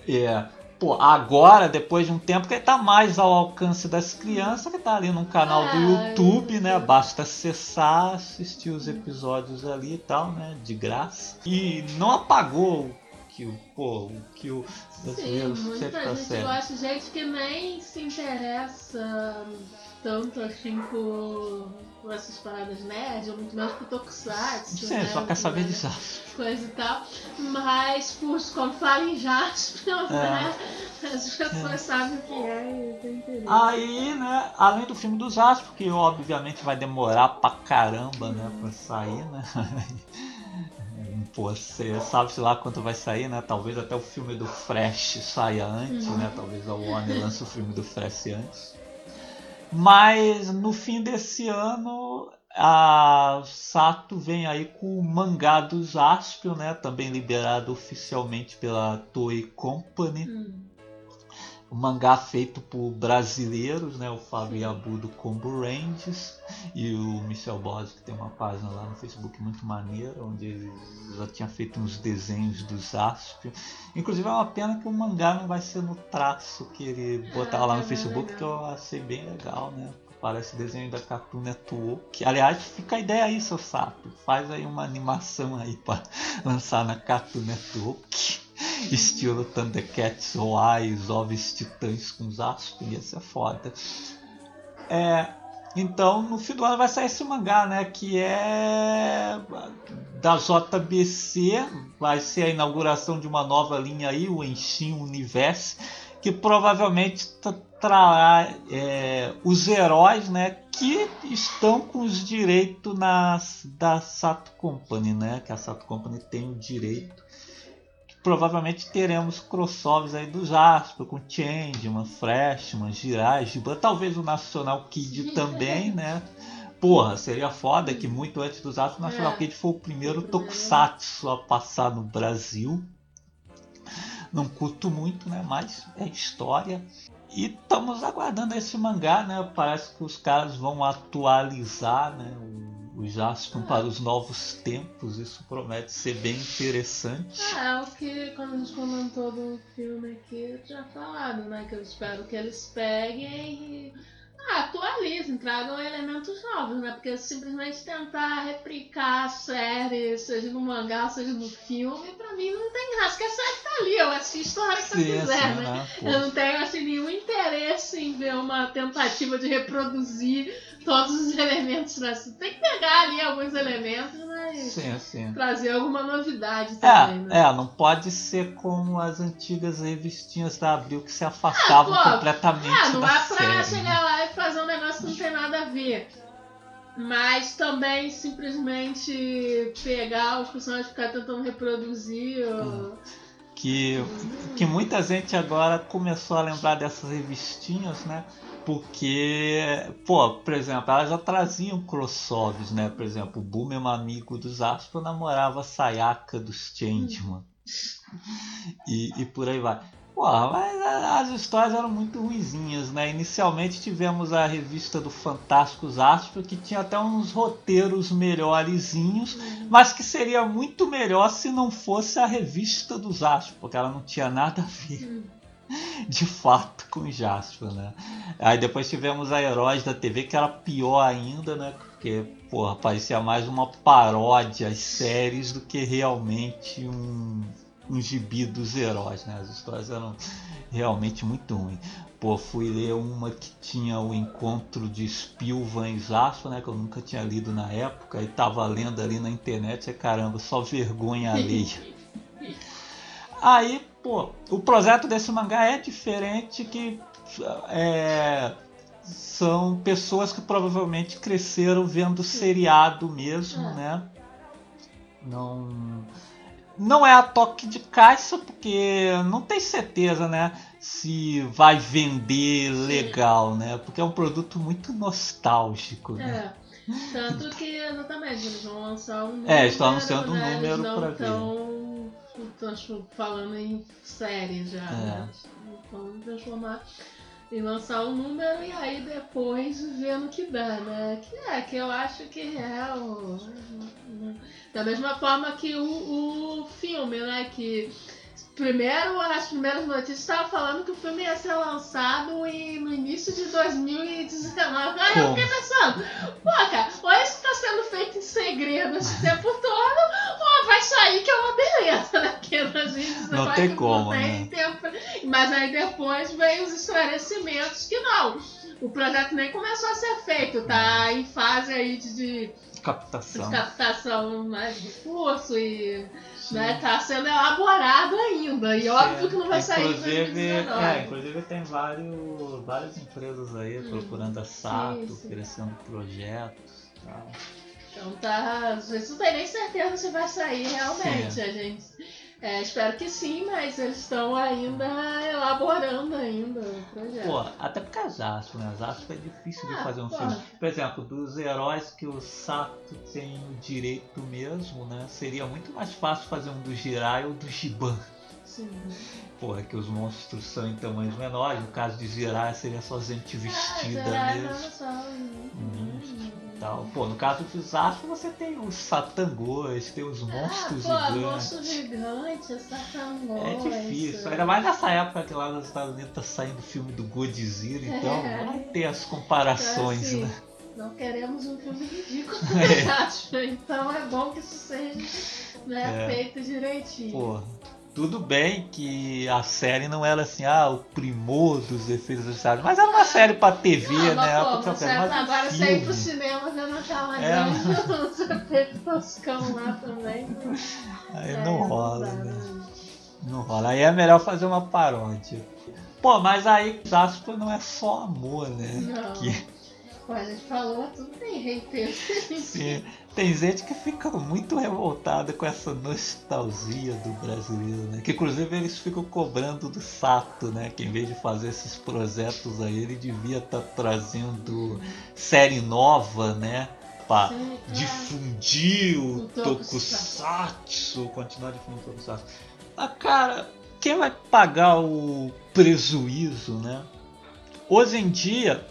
É, pô, agora, depois de um tempo que ele tá mais ao alcance das crianças, que tá ali num canal do Ah, YouTube, né? Basta acessar, assistir os episódios ali e tal, né? De graça. E não apagou o que o, pô, o que o Sim, brasileiro sempre tá gente certo. gosta, gente que nem se interessa tanto assim por, por essas paradas nerd, ou muito menos por Tokusatsu. Sim, né, só quer saber de né, Jasper. Coisa e tal. Mas por, quando fala em Jaspion, É. né? As pessoas sabem o que é e tem interesse. Aí, né, além do filme do Jasper, que obviamente vai demorar pra caramba, né, pra sair, né? Pô, você sabe-se lá quanto vai sair, né? Talvez até o filme do Fresh saia antes, né? Talvez a Warner lance o filme do Fresh antes. Mas no fim desse ano, a Sato vem aí com o mangá do Jaspion, né? Também liberado oficialmente pela Toei Company Hum. Um mangá feito por brasileiros, né? O Fábio Yabu do Combo Ranges e o Michel Boss, que tem uma página lá no Facebook muito maneira, onde ele já tinha feito uns desenhos dos Asp. Inclusive é uma pena que o mangá não vai ser no traço que ele botar lá no é Facebook, que eu achei bem legal, né? Parece desenho da Cartoon Network. Aliás, fica a ideia aí, seu sapo. Faz aí uma animação aí para lançar na Cartoon Network. Estilo Thundercats Roai, Ovos Titãs com os Asp, ia ser foda. É, então, no fim do ano vai sair esse mangá, né? Que é da JBC. Vai ser a inauguração de uma nova linha aí, o Enshin Universe. Que provavelmente tra- trará é, os heróis, né? Que estão com os direitos nas, da Sato Company, né? Que a Sato Company tem o direito provavelmente teremos crossovers aí do Jasper com Changeman, Freshman, Jirai, Giban, talvez o National Kid também, né? Porra, seria foda que muito antes do Jasper, o National É. Kid foi o primeiro tokusatsu a passar no Brasil. Não curto muito, né? Mas é história. E estamos aguardando esse mangá, né? Parece que os caras vão atualizar né? o, o Jasper para os novos tempos. Isso promete ser bem interessante. É, o que quando a gente comentou do filme aqui, eu tinha falado, né? Que eu espero que eles peguem e ah, atualizem, tragam elementos novos, né? Porque simplesmente tentar replicar a série, seja no mangá, seja no filme, pra mim não tem graça, porque a série tá ali, eu assisto a hora que eu quiser, né? né? Pô. Eu não tenho assim nenhum interesse em ver uma tentativa de reproduzir todos os elementos da Tem que pegar ali alguns elementos, mas Sim, sim. trazer alguma novidade também, né? É, é, não pode ser como as antigas revistinhas da Abril que se afastavam Ah, pô, completamente Ah, não da é pra série. chegar lá e fazer um negócio que não tem nada a ver. Mas também simplesmente pegar os personagens e ficar tentando reproduzir. Hum. ou- Que, que muita gente agora começou a lembrar dessas revistinhas, né? Porque, pô, por exemplo, elas já traziam crossovers, né? Por exemplo, o Boomer, amigo dos Astros, namorava a Sayaka dos Changeman. E, e por aí vai. Porra, mas as histórias eram muito ruizinhas, né? Inicialmente tivemos a revista do Fantásticos Astros, que tinha até uns roteiros melhorzinhos, mas que seria muito melhor se não fosse a revista dos Astros, porque ela não tinha nada a ver de fato com o Jasper, né? Aí depois tivemos a Heróis da TV, que era pior ainda, né? Porque, porra, parecia mais uma paródia às séries do que realmente um, um gibi dos heróis, né? As histórias eram realmente muito ruins. Pô, fui ler uma que tinha o encontro de Spilvan e Jasper, né? Que eu nunca tinha lido na época, e tava lendo ali na internet, e caramba, só vergonha alheia. Aí, pô, o projeto desse mangá é diferente que é, são pessoas que provavelmente cresceram vendo seriado mesmo, É. né? Não não é a toque de caixa porque não tem certeza, né, se vai vender legal, né? Porque é um produto muito nostálgico, né? É. Tanto que, exatamente, eles vão lançar um número. É, estão anunciando um né? número eles não pra ver. tão, tão tipo, falando em série já. É. né? Então transformar e lançar um número e aí depois ver no que dá, né? Que é, que eu acho que é o. Da mesma forma que o, o filme, né? Que primeiro, as primeiras notícias estavam falando que o filme ia ser lançado em, no início de 2019. Aí eu fiquei pensando, pô, cara, ou isso tá sendo feito em segredo esse tempo todo, ou vai sair que é uma beleza, né? Porque a gente Não tem como, não tem né? tempo. Mas aí depois veio os esclarecimentos que não. O projeto nem começou a ser feito, tá em fase aí de, de, de Captação. captação né, de curso e né, tá sendo elaborado ainda. E óbvio que não vai sair em inclusive, 2019. é, inclusive tem vários, várias empresas aí procurando a Sato, Hum. sim. oferecendo projetos. Tal. Então tá. Gente não tem nem certeza se vai sair realmente. Sim. A gente. É, espero que sim, mas eles estão ainda elaborando ainda o projeto. Pô, até porque as Asco, né? As Asco é difícil de Ah, fazer um pô. filme. Por exemplo, dos heróis que o Sato tem o direito mesmo, né? Seria muito mais fácil fazer um do Jirai ou do Giban. Sim. Porra, que os monstros são em tamanhos menores. No caso de Zirar, seria só gente vestida Ah, mesmo. será? Só... E tal. Pô, no caso dos astros, você tem os satangôs, tem os monstros ah, pô, gigantes. monstro gigante, satangô. É difícil, ainda mais nessa época que lá nos Estados Unidos tá saindo o filme do Godzilla, então É. vai ter as comparações, Assim, né? Não queremos um filme ridículo, É. acho. Então é bom que isso seja né, É. feito direitinho. Porra, tudo bem que a série não era assim, ah, o primor dos efeitos especiais, mas era uma série pra TV, Não, né? mas, pô, Época, você mas agora sair pro cinema vendo aquela É, grande, os efeitos toscão lá também. Aí É, não rola, né? Não rola. Aí é melhor fazer uma paródia. Pô, mas aí Jasper não é só amor, né? Não. Que, Pô, a gente falou, tudo tem hater. sim, tem gente que fica muito revoltada com essa nostalgia do brasileiro, né? Que inclusive eles ficam cobrando do Sato, né? Que em vez de fazer esses projetos aí, ele devia estar trazendo série nova, né? Pra Sim, claro. difundir o O tokusatsu. continuar difundindo o tokusatsu. Ah, cara, quem vai pagar o prejuízo, né? Hoje em dia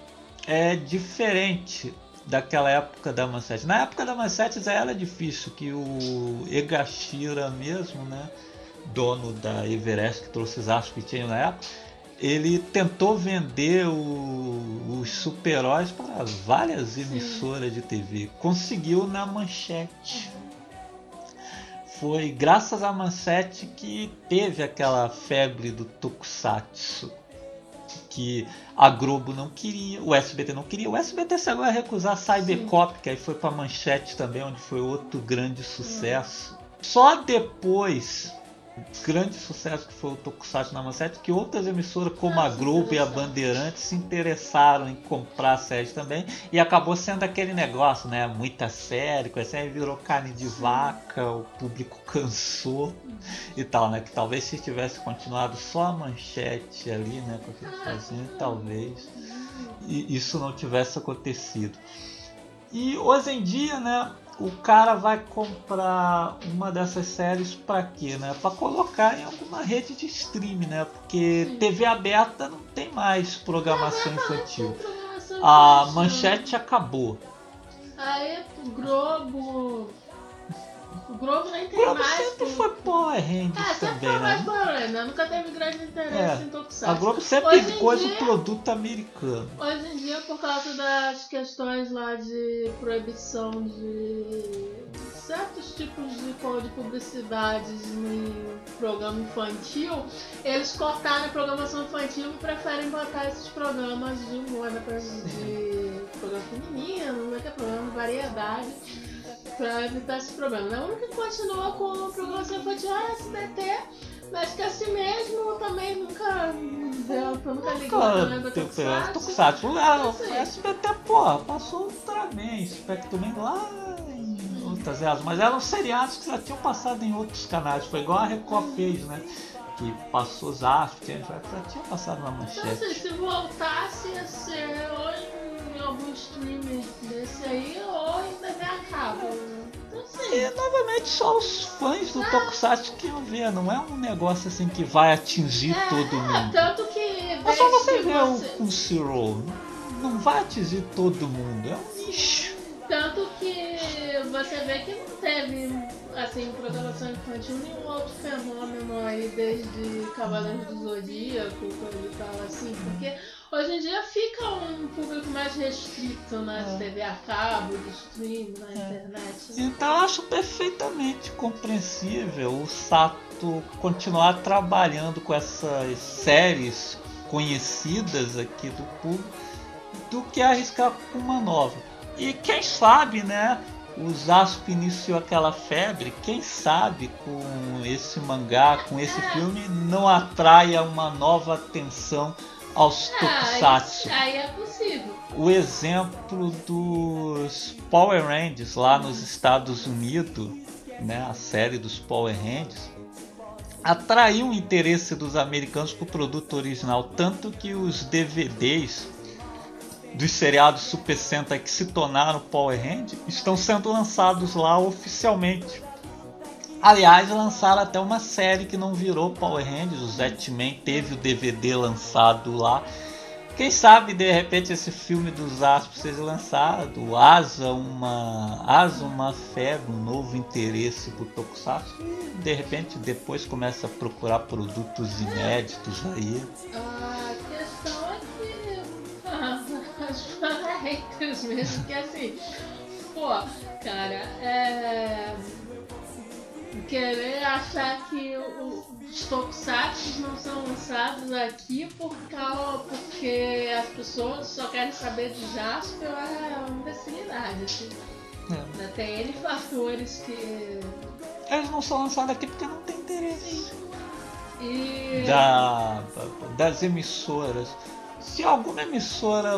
é diferente daquela época da Manchete. Na época da Manchete já era difícil que o Egashira mesmo, né, dono da Everest que trouxe os astros que tinha na época, ele tentou vender o- os super-heróis para várias emissoras de TV. Conseguiu na Manchete. Foi graças à Manchete que teve aquela febre do Tokusatsu. Que a Globo não queria, o SBT não queria. O SBT chegou a recusar Cybercop, que aí foi pra Manchete também, onde foi outro grande sucesso. Só depois, grande sucesso que foi o Tokusatsu na Manchete, que outras emissoras como a Ah, Globo e a. Bandeirantes se interessaram em comprar a série também. E acabou sendo aquele negócio, né? Muita série, com a série virou carne de vaca, o público cansou e tal, né? Que talvez se tivesse continuado só a manchete ali, né? Com aquele fazendo, talvez e isso não tivesse acontecido. E hoje em dia, né? O cara vai comprar uma dessas séries pra quê, né? Pra colocar em alguma rede de streaming, né? Porque TV aberta não tem mais programação infantil. Programação A infantil. manchete acabou. Aí Globo. O Globo nem O tem Globo mais. sempre pô. foi Rangers Ah, sempre também, foi mais né? Power Rangers, Nunca teve grande interesse É, em Tokusatsu. A Globo sempre Hoje em coisa dia- produto americano. Hoje em dia, por causa das questões lá de proibição de certos tipos de, de publicidades no programa infantil, eles cortaram a programação infantil e preferem botar esses programas de né, pra- de programa feminino, né, que é programa de variedade, pra evitar esse problema. né? O único que continua com a programação infantil é a SBT, mas que assim mesmo também nunca deu, nunca ligou do tem- Tokusatsu. Tokusatsu. Ah. O SBT, porra, passou Ultraman, Spectrum lá em outras eras. Mas eram seriados que já tinham passado em outros canais. Foi igual a Record fez, né? Que passou tinha- já tinha passado na Então, assim, manchete. se voltasse a ser ou em algum streaming desse aí, ou em TV a cabo. né? Então, assim, E novamente só os fãs do Tokusatsu que iam ver, não é um negócio assim que vai atingir é, todo mundo. tanto que É só você ver você- o, o Zero. Não vai atingir todo mundo, é um nicho. Tanto que você vê que não teve, assim, programação infantil nenhum outro fenômeno aí desde Cavaleiros do Zodíaco, coisa e tal, assim, porque hoje em dia fica um público mais restrito nas É. TV a cabo, de stream, na internet. Então eu acho perfeitamente compreensível o Sato continuar trabalhando com essas séries conhecidas aqui do público do que arriscar com uma nova. E quem sabe, né? O Zasp iniciou aquela febre, quem sabe com esse mangá, com esse filme, não atraia uma nova atenção aos Tokusatsu Ah, aí, é possível. o exemplo dos Power Rangers lá nos Estados Unidos, né, a série dos Power Rangers, atraiu o interesse dos americanos para o produto original, tanto que os DVDs dos seriados Super Sentai que se tornaram Power Rangers estão sendo lançados lá oficialmente. Aliás, lançaram até uma série que não virou Power Rangers. O Zetman teve o DVD lançado lá. Quem sabe de repente esse filme dos Astros seja lançado, asa uma, asa uma febre, um novo interesse por Tokusatsu e de repente depois começa a procurar produtos inéditos aí. A questão é que ah, as mesmo, que assim, pô, cara, é. Querer achar que os tokusatsu não são lançados aqui por causa, porque as pessoas só querem saber de Jasper é uma imbecilidade, assim. É. Tem N fatores que. Eles não são lançados aqui porque não tem interesse E. da, das emissoras. Se alguma emissora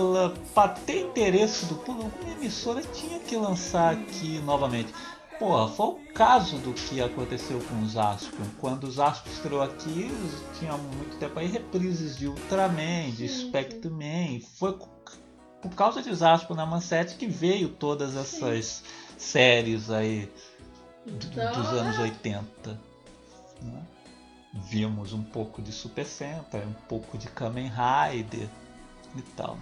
para ter interesse do público, alguma emissora tinha que lançar aqui novamente. Porra, foi o caso do que aconteceu com os Aspion. Quando os Aspion estreou aqui, tinha muito tempo aí reprises de Ultraman, de Spectreman. Foi por causa de os Aspion na Manchete que veio todas essas séries aí Então, dos anos é. 80. né? Vimos um pouco de Super Sentai, um pouco de Kamen Rider e tal.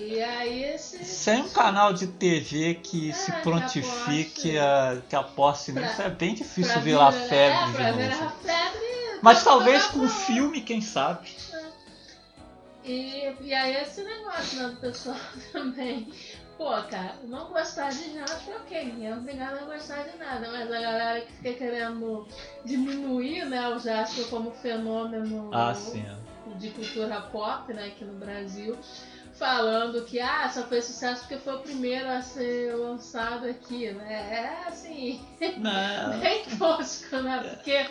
E aí esse. Sem um canal de TV que É, se que prontifique aposte. a, que aposte nisso, Pra- é bem difícil virar vir- febre é, de novo. virar febre. Mas talvez com um filme, quem sabe. E, e aí esse negócio né, do pessoal também. Pô, cara, não gostar de Jasper, ok, ninguém é obrigado a gostar de nada, mas a galera que fica querendo diminuir né, o Jasper como fenômeno Ah, de cultura pop né, aqui no Brasil, falando que ah, só foi sucesso porque foi o primeiro a ser lançado aqui, né? É assim, Não, bem tosco, né? Porque.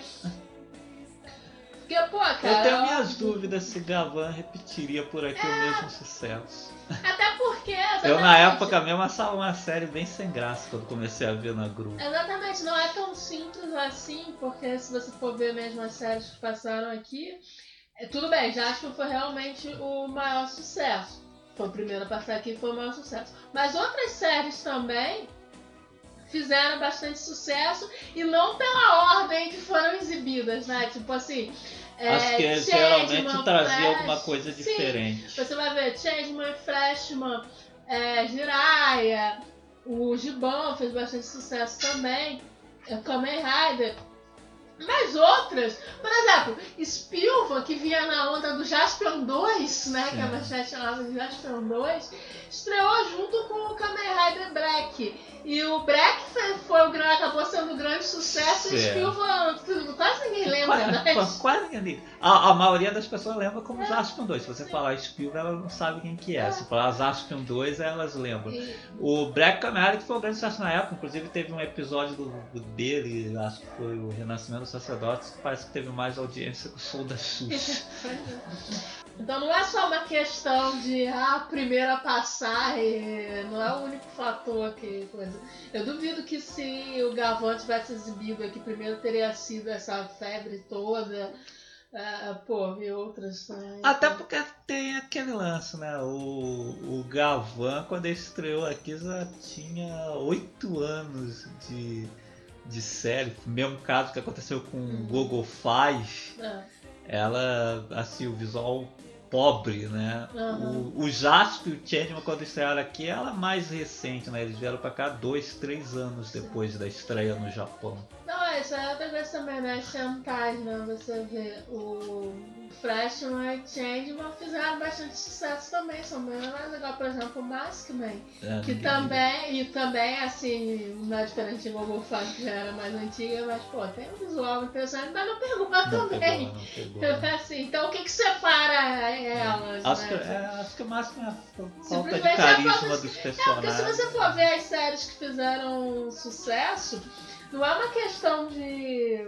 Porque, pô, cara. eu tenho minhas óbvio- dúvidas se Gavan repetiria por aqui o mesmo sucesso. Até porque. Eu na exatamente, época mesmo achava uma série bem sem graça quando comecei a ver na grupo. Exatamente, não é tão simples assim, porque se você for ver mesmo as séries que passaram aqui, é, tudo bem, já acho que foi realmente o maior sucesso. Foi o primeiro a passar aqui foi o maior sucesso. Mas outras séries também fizeram bastante sucesso e não pela ordem que foram exibidas, né? Tipo assim. Acho é, que Changeman, geralmente trazia Flash, alguma coisa sim, diferente. você vai ver Changeman, Freshman, é, Jiraiya, o Giban fez bastante sucesso também, é, Kamen Rider. Mas outras, por exemplo, Spilva, que vinha na onda do Jaspion 2, né? Que a Sim. manchete chamava de Jaspion 2, estreou junto com o Kamen Rider Black. E o Black foi, o grande, acabou sendo um grande sucesso e Certo. Spilva quase ninguém lembra, né? quase- ninguém. A, a maioria das pessoas lembra como Zaspion 2. Se você falar Spielberg, elas não sabem quem que é. Se falar Zaspion 2, elas lembram. E- O Black Canary que foi um grande sucesso na época, inclusive teve um episódio do, dele, acho que foi o Renascimento dos Sacerdotes, que parece que teve mais audiência que o Soul da Xuxa. Então não é só uma questão de ah, primeiro a passar, e não é o único fator que coisa. Eu duvido que se o Gavan tivesse exibido aqui primeiro teria sido essa febre toda. Ah, pô, e outras também. Até porque tem aquele lance, né? O, o Gavan, quando ele estreou aqui, já tinha 8 anos de, de série. Mesmo caso que aconteceu com o Google Faz. Ah, ela, assim, o visual pobre, né? Aham. O, o Jasper e o Changeman, quando estrearam aqui, ela é mais recente, né? Eles vieram pra cá dois, três anos depois da estreia no Japão. Não, isso é outra coisa também, né? Chantage, né? Você vê o Freshman e Changeman fizeram bastante sucesso também. São bem mais legal, por exemplo, o Maskman. É, Que também, e também, assim, não é diferente de Google Funk, que já era mais antiga, mas, pô, tem um visual interessante, mas não pegou Não também. pegou, não pegou. Assim, então o que que separa elas, Acho né? que, é, acho que mais que a falta de Simplesmente a carisma dos É, porque se personagens. você for ver as séries que fizeram sucesso, não é uma questão de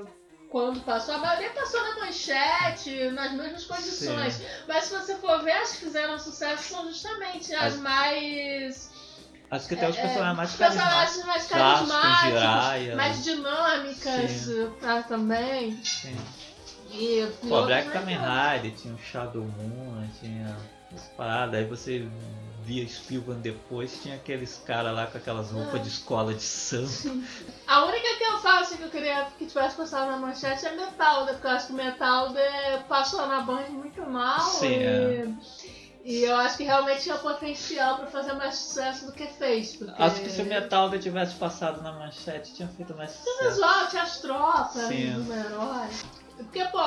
quando passou, a maioria passou na manchete, nas mesmas condições. Sim. Mas se você for ver, as que fizeram sucesso são justamente as, As- mais. Acho que os é, personagens mais os carismáticos. mais carismáticos, Jiraiya. mais dinâmicas tá, também. Sim. E, Pô, Black Kamen. Rider, tinha o Shadow Moon, tinha as paradas. Aí você via Spielberg depois, tinha aqueles caras lá com aquelas roupas de escola de santo. A única que eu falo assim, que eu queria que tivesse passado na manchete é Metalda, porque eu acho que Metalda passou na Band muito mal. Sim, e, é. e eu acho que realmente tinha potencial pra fazer mais sucesso do que fez. Porque... Acho que se o Metalda tivesse passado na manchete, tinha feito mais Tinha sucesso. visual, tinha as tropas, Sim. os heróis. Porque, pô,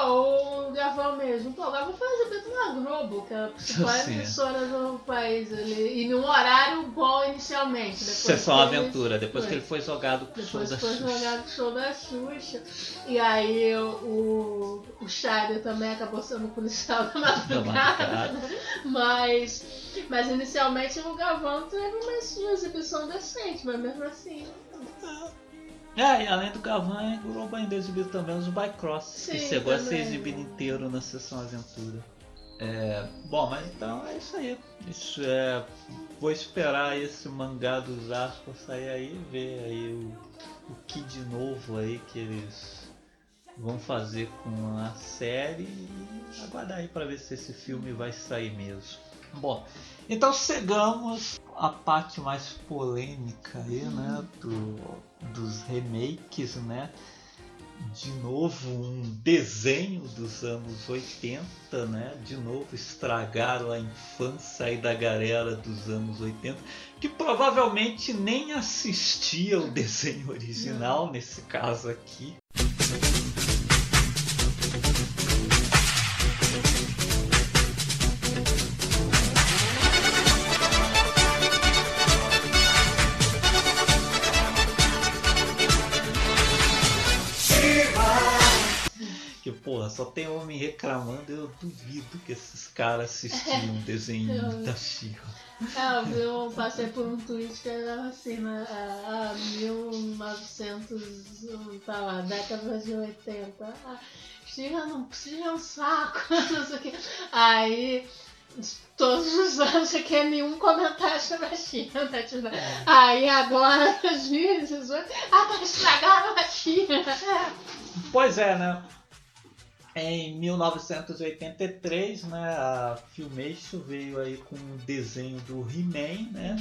o Gavão mesmo, o Gavão foi exibido na Globo, que é a principal Sim. emissora do país ali. E num horário bom inicialmente. Depois Sessão ele- Aventura, depois foi. que ele foi jogado pro show Depois da foi Xuxa. jogado pro show da Xuxa. E aí o, o Scheider também acabou sendo policial da madrugada. Mas, mas inicialmente o Gavão teve uma, uma exibição decente, mas mesmo assim. É, e além do Gavan, o ainda exibiu também os Bycross, que Sim, chegou a ser também. exibido inteiro na sessão Aventura. É, bom, mas então é isso aí. Isso é, vou esperar esse mangá dos aspas sair aí, ver aí o, o que de novo aí que eles vão fazer com a série e aguardar aí para ver se esse filme vai sair mesmo. Bom, então chegamos à parte mais polêmica aí, né, do, dos remakes, né? De novo um desenho dos anos 80, né? De novo estragaram a infância aí da galera dos anos 80, que provavelmente nem assistia o desenho original nesse caso aqui. Só tem homem reclamando, eu duvido que esses caras assistiam um desenho da Xirra. É, eu, eu passei por um tweet que era assim, né? A, a 1900, tá lá, década de 80. Ah, Xirra não precisa um saco, não sei o. Aí, todos os anos aqui é nenhum comentário sobre a Xirra, né? Tipo, Aí agora, 2018, ah, mas estragaram a Xirra. Pois é, né? Em 1983, né, a Filmation veio aí com o desenho do He-Man, né?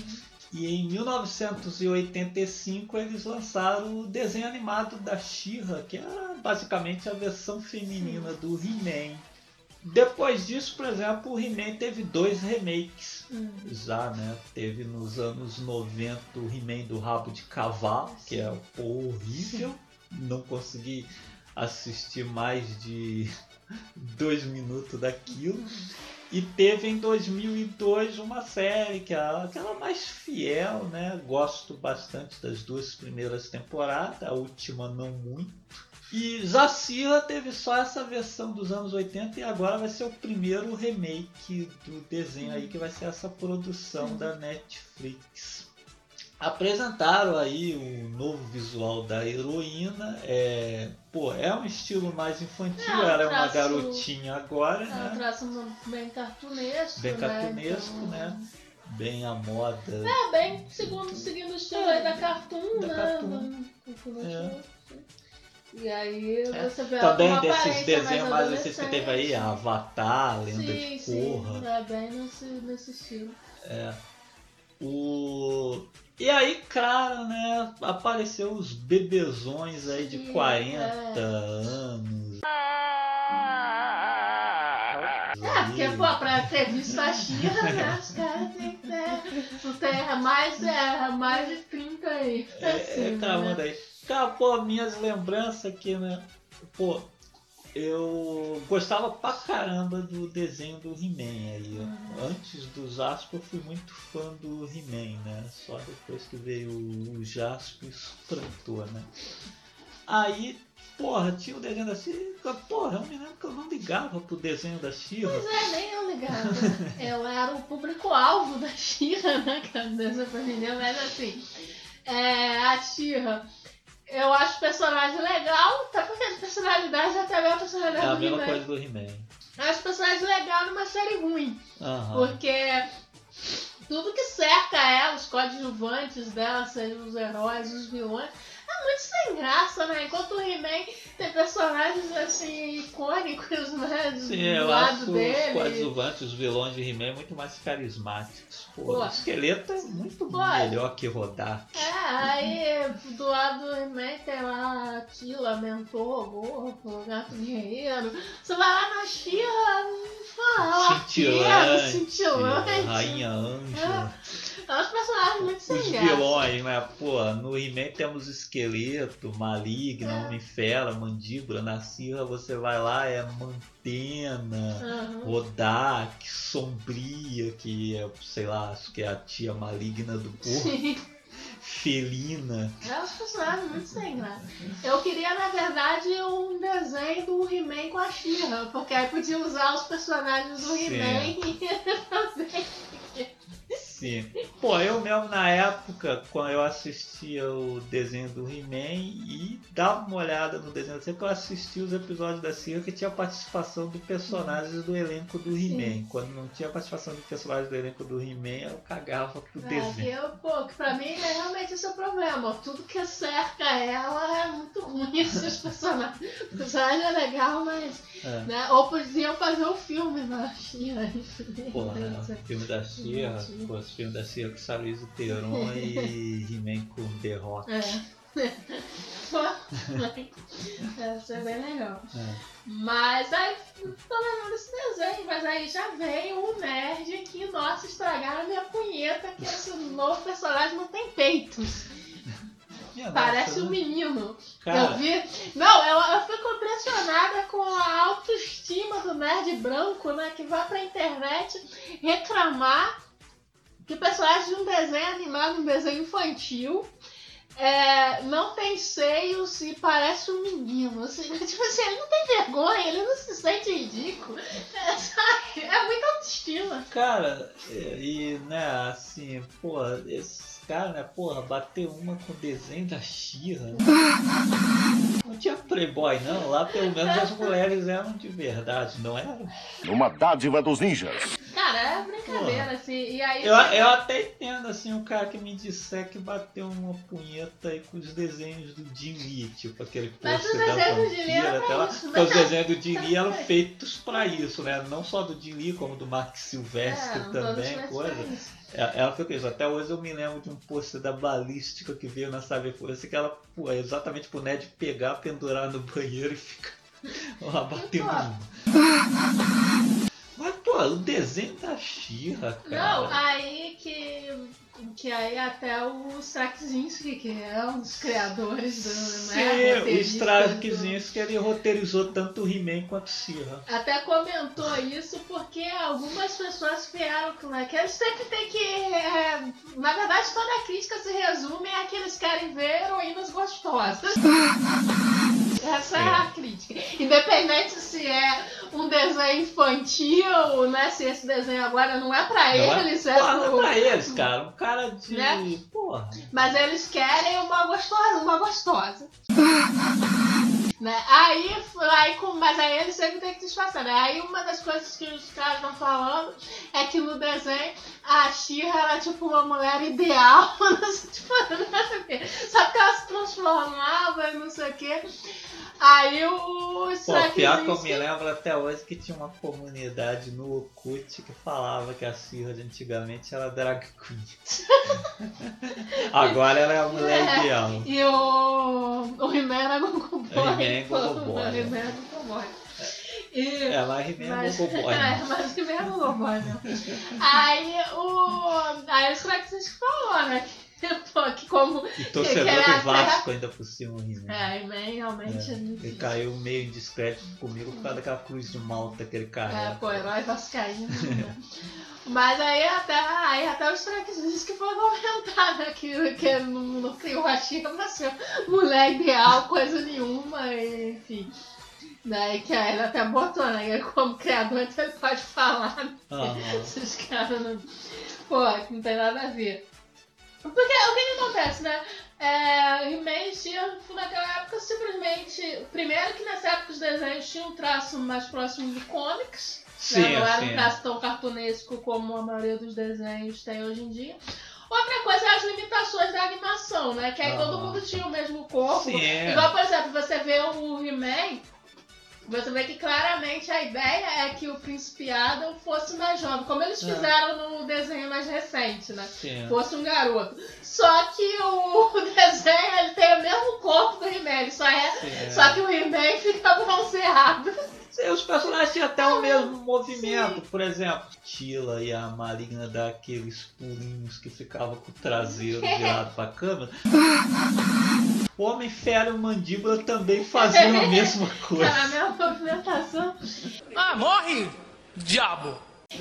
E em 1985 eles lançaram o desenho animado da She-Ra, que era basicamente a versão feminina do He-Man. Depois disso, por exemplo, o He-Man teve dois remakes já, né? Teve nos anos 90 o He-Man do rabo de cavalo, que é horrível. Não consegui assistir mais de dois minutos daquilo. E teve em 2002 uma série que é aquela mais fiel, né? Gosto bastante das duas primeiras temporadas, a última não muito. E Zacira teve só essa versão dos anos 80 e agora vai ser o primeiro remake do desenho aí que vai ser essa produção da Netflix. Apresentaram aí o novo visual da heroína. É, pô, é um estilo mais infantil, É, um ela é uma traço- garotinha agora, É um né? traço bem cartunesco. Bem né? cartunesco, Então, né? Bem a moda. É, bem segundo, seguindo o estilo aí da Cartoon, Da né? Cartoon. É. E aí É. você vê ela Também desses desenhos mais recentes que teve aí. Avatar, Lenda sim, de sim, Korra. é bem nesse, nesse estilo. O... E aí, claro, né? Apareceu os bebezões aí de Sim, 40 é. anos. É, porque, pô, pra ter visto a Xirra, né? Os caras têm que ter. Não tem mais, é, mais de 30 aí. É, é Assim, cravando né? aí. Cara, pô, minhas lembranças aqui, né? Pô, eu gostava pra caramba do desenho do He-Man aí. Uhum. Antes do Jasper eu fui muito fã do He-Man, né? Só depois que veio o Jasper isso plantou, né? Aí, porra, tinha o desenho da Xirra. Porra, eu me lembro que eu não ligava pro desenho da Xirra. Pois é, nem eu ligava. Eu era o público-alvo da Xirra, né? Que é dessa família, mas assim, é, a Xirra, eu acho o personagem legal, até porque a personalidade até a mesma É personalidade a do mesma He-Man. coisa do He-Man. Eu acho o personagem legal numa série ruim. Aham. Porque tudo que cerca ela, os coadjuvantes dela, sejam os heróis, os vilões, é muito sem graça, né? Enquanto o He-Man tem personagens assim icônicos, né? Do Sim, eu lado acho os dele. coadjuvantes, os vilões de He-Man muito mais carismáticos. Pô, Pô. o esqueleto é muito Pô. melhor que rodar. É, aí do lado do He-Man tem lá Aquila, Mentor, Gorro, Gato Guerreiro. Você vai lá na Xirra, fala, Cintilante, cintilante. Rainha Anja. É uns personagens muito sem Os vilões, né? Pô, no He-Man temos esqueleto, maligna, É. homem-fera, mandíbula. Na Sirra você vai lá, é mantena, Aham. Rodak, sombria, que é, sei lá, acho que é a tia maligna do corpo, Sim. felina. É uns personagens muito sem graça. Eu queria, na verdade, um desenho do He-Man com a Xirra, porque aí podia usar os personagens do. He-Man e fazer. Sim. Pô, eu mesmo na época, quando eu assistia o desenho do He-Man e dava uma olhada no desenho da Sirra, que eu assistia os episódios da Sirra que tinha participação de personagens do elenco do He-Man. Quando não tinha participação de personagens do elenco do He-Man, eu cagava pro É, desenho. eu, pô, que pra mim é realmente esse é o problema. Tudo que cerca ela é muito ruim, esses personagens. O personagem é legal, mas. É. Né? Ou podiam fazer um filme na Xirra. Porra, o filme da Sierra, Esse filme da Sierra com Charlize Theron e He-Man com The Rock. É. Deve ser bem legal. É. Mas aí, tô lembrando desse desenho, mas aí já veio o nerd que, nossa, estragaram minha punheta, que esse novo personagem não tem peitos. Minha Parece nossa, um menino. Cara, Eu vi. Não, eu, eu fico impressionada com a autoestima do nerd branco, né? Que vai pra internet reclamar que o personagem de um desenho animado, um desenho infantil, é, não tem seios e parece um menino. Assim, tipo assim, ele não tem vergonha, ele não se sente ridículo. É, sabe? É muita autoestima. Cara, e né, assim, pô, esses caras, né, porra, bater uma com o desenho da Xirra. Não tinha Playboy, não. Lá pelo menos as mulheres eram de verdade, não eram? Uma dádiva dos ninjas. Cara, é brincadeira, assim. E aí. Eu, eu até entendo, assim, o cara que me disser que bateu uma punheta aí com os desenhos do Lee, tipo aquele os da vampira, até lá. Porque os desenhos do Lee eram feitos pra isso, né? Não só do Jim Lee, como do Mark Silvestre É, também, coisa. Ela foi com isso. Até hoje eu me lembro de um pôster da balística que veio na Sabe Força, que ela, pô, é exatamente pro Ned pegar, pendurar no banheiro e ficar lá batendo. Pô. Mas, pô, o desenho da Xirra, cara. Não, aí que. Que aí até o Straczynski, que é um dos criadores do. Sim, né, o Straczynski ele roteirizou tanto o He-Man quanto Xirra. do- Até comentou isso porque algumas pessoas vieram com né, que eles sempre têm que. é, na verdade, toda a crítica se resume a que eles querem ver heroínas gostosas. Essa é. a crítica. Independente se é um desenho infantil, né? Se esse desenho agora não é pra Não é? eles, é, é pro, pra eles, cara. Um cara de. Né? Porra. Mas eles querem uma gostosa, uma gostosa. Né? Aí, aí, com- mas aí eles sempre têm que disfarçar, né? Aí uma das coisas que os caras estão falando é que no desenho a Xirra era tipo uma mulher ideal, não sei, tipo. Só que ela se transformava e não sei o quê. Aí o Pô, pior que eu me lembro até hoje que tinha uma comunidade no Orkut que falava que a Xirra de antigamente era drag queen. Agora ela é a mulher É. ideal. E o, o He-Man era Gogo Boy. É Gogo Boy, O é. He-Man é Gogo Boy. E, É, mas He-Man é mas, Gogo Boy. é, né? mas o He-Man é Gogo Boy, né? Aí o. Aí o Straczynski falou, né? Que, pô, que como. E torcedor que do Vasco ainda por cima, o He-Man. É, He-Man realmente. É, é Ele caiu meio indiscreto comigo por causa daquela cruz de malta que ele É, carrega. pô, herói vascaíno, né? Mas aí até, aí até o Straczynski foi comentar, né? Que, que não, não criou a Xirra pra ser mulher ideal, coisa nenhuma, enfim. Né, e que aí ele até botou, né? Como criador, então ele pode falar. né? Aham. Esses caras não. Pô, não tem nada a ver. Porque o que, que acontece, né? É, He-Man e She-Ra, naquela época, simplesmente. Primeiro que nessa época os desenhos tinham um traço mais próximo de comics. Sim, né? Não era um traço tão cartunesco como a maioria dos desenhos tem hoje em dia. Outra coisa é as limitações da animação, né? Que aí Ah. todo mundo tinha o mesmo corpo. Sim, é. Igual, por exemplo, você vê o He-Man, você vê que claramente a ideia é que o Príncipe Adam fosse mais jovem, como eles É. fizeram no desenho mais recente, né? Sim. Fosse um garoto. Só que o desenho ele tem o mesmo corpo do He-Man, ele só é. Sim. Só que o He-Man fica bronzeado. Sim, Os personagens tinham até o mesmo movimento. Por exemplo, Tila e a Marina daqueles pulinhos que ficavam com o traseiro virado pra câmera. O Homem Fera e o Mandíbula também faziam a mesma coisa. Cara, a mesma movimentação. Ah, morre, diabo!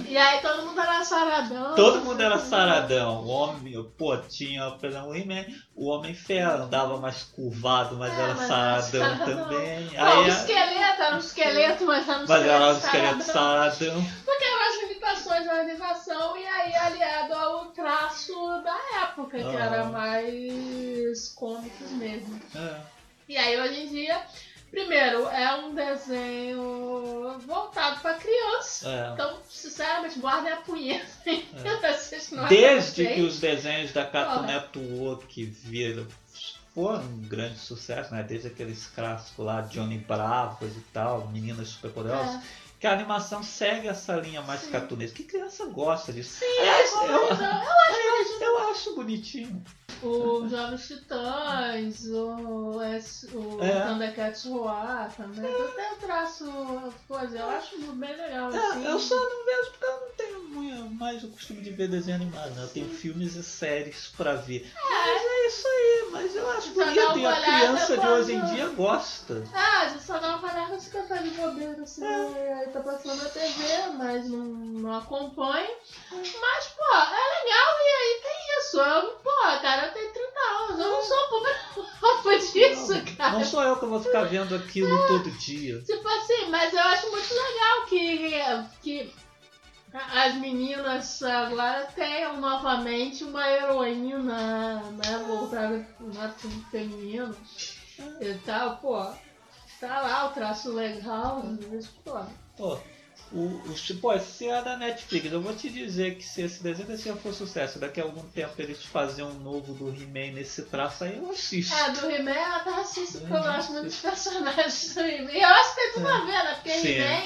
E aí todo mundo era saradão. Todo mundo era saradão. O homem, pô, tinha, por exemplo, o He-Man, o Homem Fera andava mais curvado, mas É, era mas saradão era também. Pô, o Aí, esqueleto era um esqueleto, mas era um mas era um esqueleto esqueleto saradão. saradão. Porque eram as limitações da animação e aí aliado ao traço da época, que Ah. era mais cômicos mesmo. É. E aí hoje em dia, primeiro, é um desenho voltado pra criança. É. Então, sinceramente, guardem a punheta. Vocês não Desde que os desenhos da Cartoon. Network viram foram um grande sucesso, né? Desde aqueles clássicos lá, Johnny Bravo e tal, Meninas Superpoderosas, É. que a animação segue essa linha mais Sim. cartunesca. Que criança gosta disso? Sim, Aliás, eu, eu, eu, eu acho bonitinho. O Jovens Titãs, o, esse- o É. Thundercats Roar também. Tem um traço, coisa, eu acho bem legal. assim. É, eu só não vejo porque eu não tenho muito, mais o costume de ver desenho animado, né? Eu tenho filmes e séries pra ver. Mas é isso aí, mas eu acho Só bonito e a criança de hoje em quando- dia gosta. Ah, a gente só dá uma parada de cantar de bobeira, assim, aí tá passando na TV, mas não, não acompanho. Mas, pô, é legal e aí tem isso. Eu, pô, cara, eu tenho 30 anos, eu não sou prova disso, cara. Não sou eu que vou ficar vendo aquilo todo dia. Tipo assim, mas eu acho muito legal que, que as meninas agora tenham novamente uma heroína, né, voltada pro lado feminino e tal, pô. Tá lá o traço legal, mas, pô. Pô, o, o, pô, se é da Netflix, eu vou te dizer que se esse desenho desse for sucesso, daqui a algum tempo eles faziam um novo do He-Man nesse traço aí, eu assisto. É, do He-Man eu até assisto porque eu Uhum. gosto muito dos personagens do He-Man. E eu acho que tem tudo a ver, né? Porque. He-Man,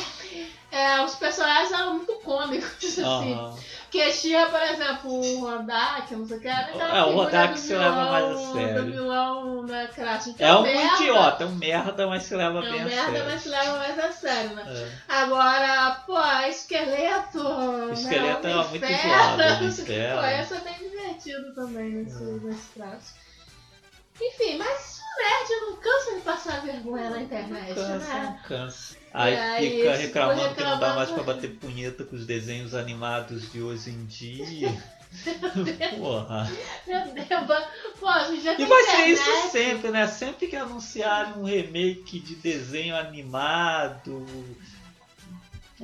é, os personagens eram muito cômicos, assim. Aham. Porque tinha, por exemplo, o Rodak, não sei o que, era É, o Rodak se leva mais a sério. Do vilão, né, clássico. Que É um merda, idiota, é um merda, mas se leva É bem um a merda, sério. mas se leva mais a sério, né? É. Agora, pô, esqueleto. O esqueleto né, Homem muito zoado, não. Pô, esse é bem divertido também nesse, É. nesse traço. Enfim, mas o nerd não cansa de passar vergonha na internet, Cansa, né? cansa. Aí E aí, fica reclamando ficou que não dá mais pra reclamando. bater punheta com os desenhos animados de hoje em dia. Porra. Meu Deus, pô, já E tem vai ser isso sempre, né? Sempre que anunciarem um remake de desenho animado,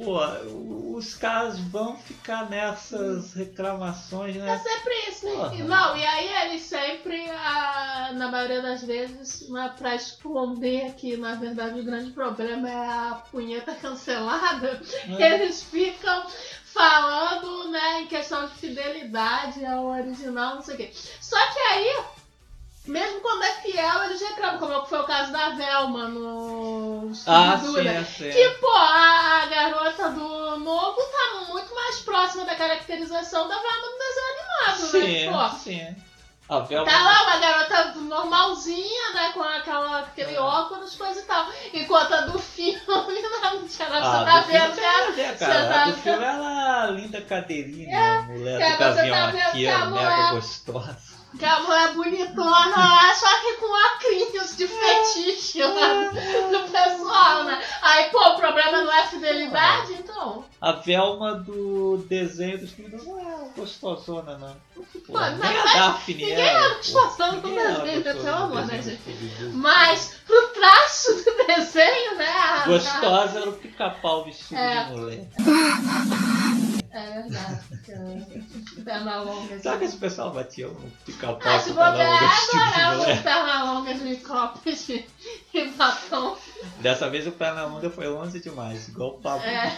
pô, os caras vão ficar nessas reclamações, É né? sempre isso. Porra. E, não, e aí eles sempre, ah, na maioria das vezes, né, pra esconder que na verdade o grande problema é a punheta cancelada, É. eles ficam falando, né, em questão de fidelidade ao original, não sei o quê. Só que aí, mesmo quando é fiel, eles reclamam, como foi o caso da Velma no Ah, sim, né? é sim. Que, pô, a, a garota do novo tá muito mais próxima da caracterização da Velma do desenho animado, Sim, né? Pô, sim. A Velma. tá lá uma garota normalzinha, né? Com aquela, aquele É. óculos, coisa e tal. Enquanto a do filme não tinha nada. Ah, Você tá do filme vendo, tem né? nada a ver, Você tá vendo- filme ela é linda cadeirinha, a mulher que do você tá gavião vendo que arqueiro, a mega mulher- gostosa. Que a mulher bonitona lá, só que com acrinhos de fetiche lá do pessoal, né? Aí, pô, o problema não é fidelidade, então. A Velma do desenho do Scooby-Doo não é gostosona, não. Pô, Mano, nem mas- a Daphne ninguém é. é gostosona do Ninguém é desenho, pelo do amor, né, gente? Mas pro traço do desenho, né? a- Gostosa era o pica-pau vestido É. de mulher. É verdade. Porque Perna longa. Sabe que esse pessoal batia um pica-pau Ah, com perna longa mulher? um perna longa de copos de e batom. Dessa vez o perna longa foi longe demais, igual o Pablo. É.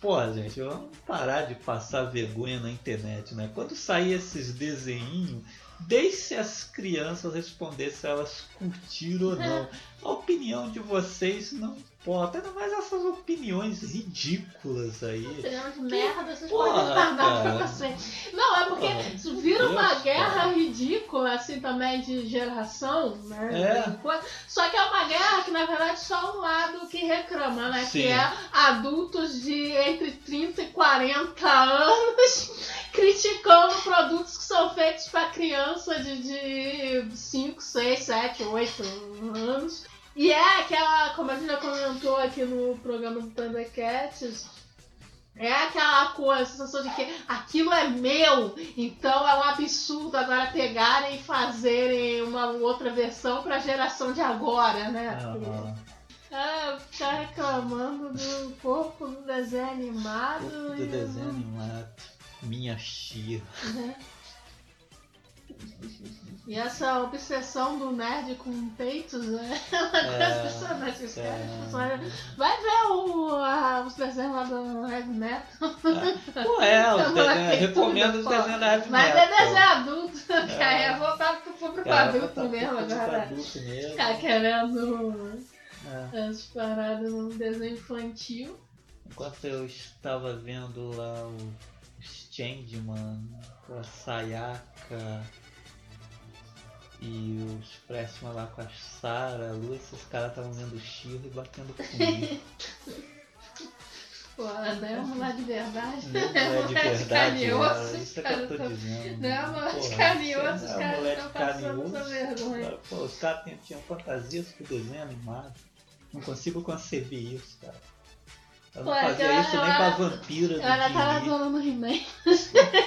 Pô, gente, vamos parar de passar vergonha na internet, né? Quando sair esses desenhinhos, deixe as crianças responder se elas curtiram ou não. A opinião de vocês não importa, ainda mais essas opiniões ridículas aí. Cinema de merda, vocês Porra, podem guardar pra. Não, é porque Porra, isso vira uma Deus, guerra cara. ridícula, assim, também de geração, né? É. Só que é uma guerra que, na verdade, só um lado que reclama, né? Sim. Que é adultos de entre 30 e 40 anos criticando produtos que são feitos pra criança de, de 5, 6, 7, 8 anos. E é aquela, como a gente já comentou aqui no programa do Thundercats, é aquela coisa, a sensação de que aquilo é meu, então é um absurdo agora pegarem e fazerem uma outra versão pra geração de agora, né? Aham. Ah, ficar reclamando do corpo do desenho animado. Corpo e- do desenho animado. Minha Xia. E essa obsessão do nerd com peitos é uma É, coisa impressionante. Os é. caras Vai ver o, a- os desenhos lá do Heavy Metal. É, os Tá desenhos, moleque, recomendo os desenhos da Heavy Mas é Metal. desenho adulto, que aí é voltado pro público Cara, adulto mesmo agora. adulto mesmo. Ficar querendo É. as paradas num desenho infantil. Enquanto eu estava vendo lá o Changeman com a Sayaka e os Pressman lá com a Sarah, a Lúcia, os caras estavam vendo o e batendo comigo. Pô, não é uma lá de verdade. Não é de verdade, carinhoso, ela. Isso é que eu tô cara, dizendo. Não é uma Porra, carinhoso, você os não é caras moleque estão passando essa carinhoso. vergonha. Pô, os caras tinham, tinham fantasias com desenho animado. Não consigo conceber isso, cara. Eu não Pô, fazia eu- isso eu nem era- pra vampira do Ela tava zoando no He-Man.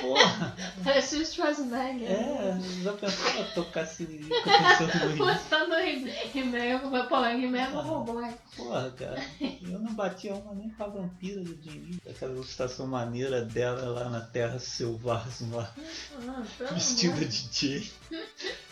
Porra! Parecia o Schwarzenegger. É, já pensou a tocar siririca pensando no Rio? Botando o He-Man. Pô, He-Man é um robô. Porra, cara. Eu não batia uma nem com a vampira do Jimmy. Aquela ilustração maneira dela lá na Terra Selvagem, lá, Ah, vestida de Jay.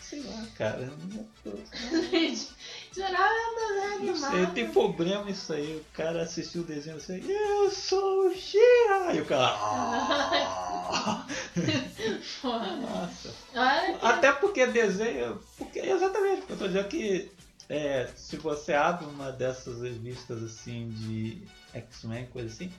Sei lá, cara. eu Não, é desenho não sei, tem problema isso aí. O cara assistiu o desenho assim, eu sou o Xia! E o cara. "Ah." Nossa. Olha que- Até porque desenho. Porque exatamente, porque eu tô dizendo que é, se você abre uma dessas revistas assim de X-Men, coisa assim,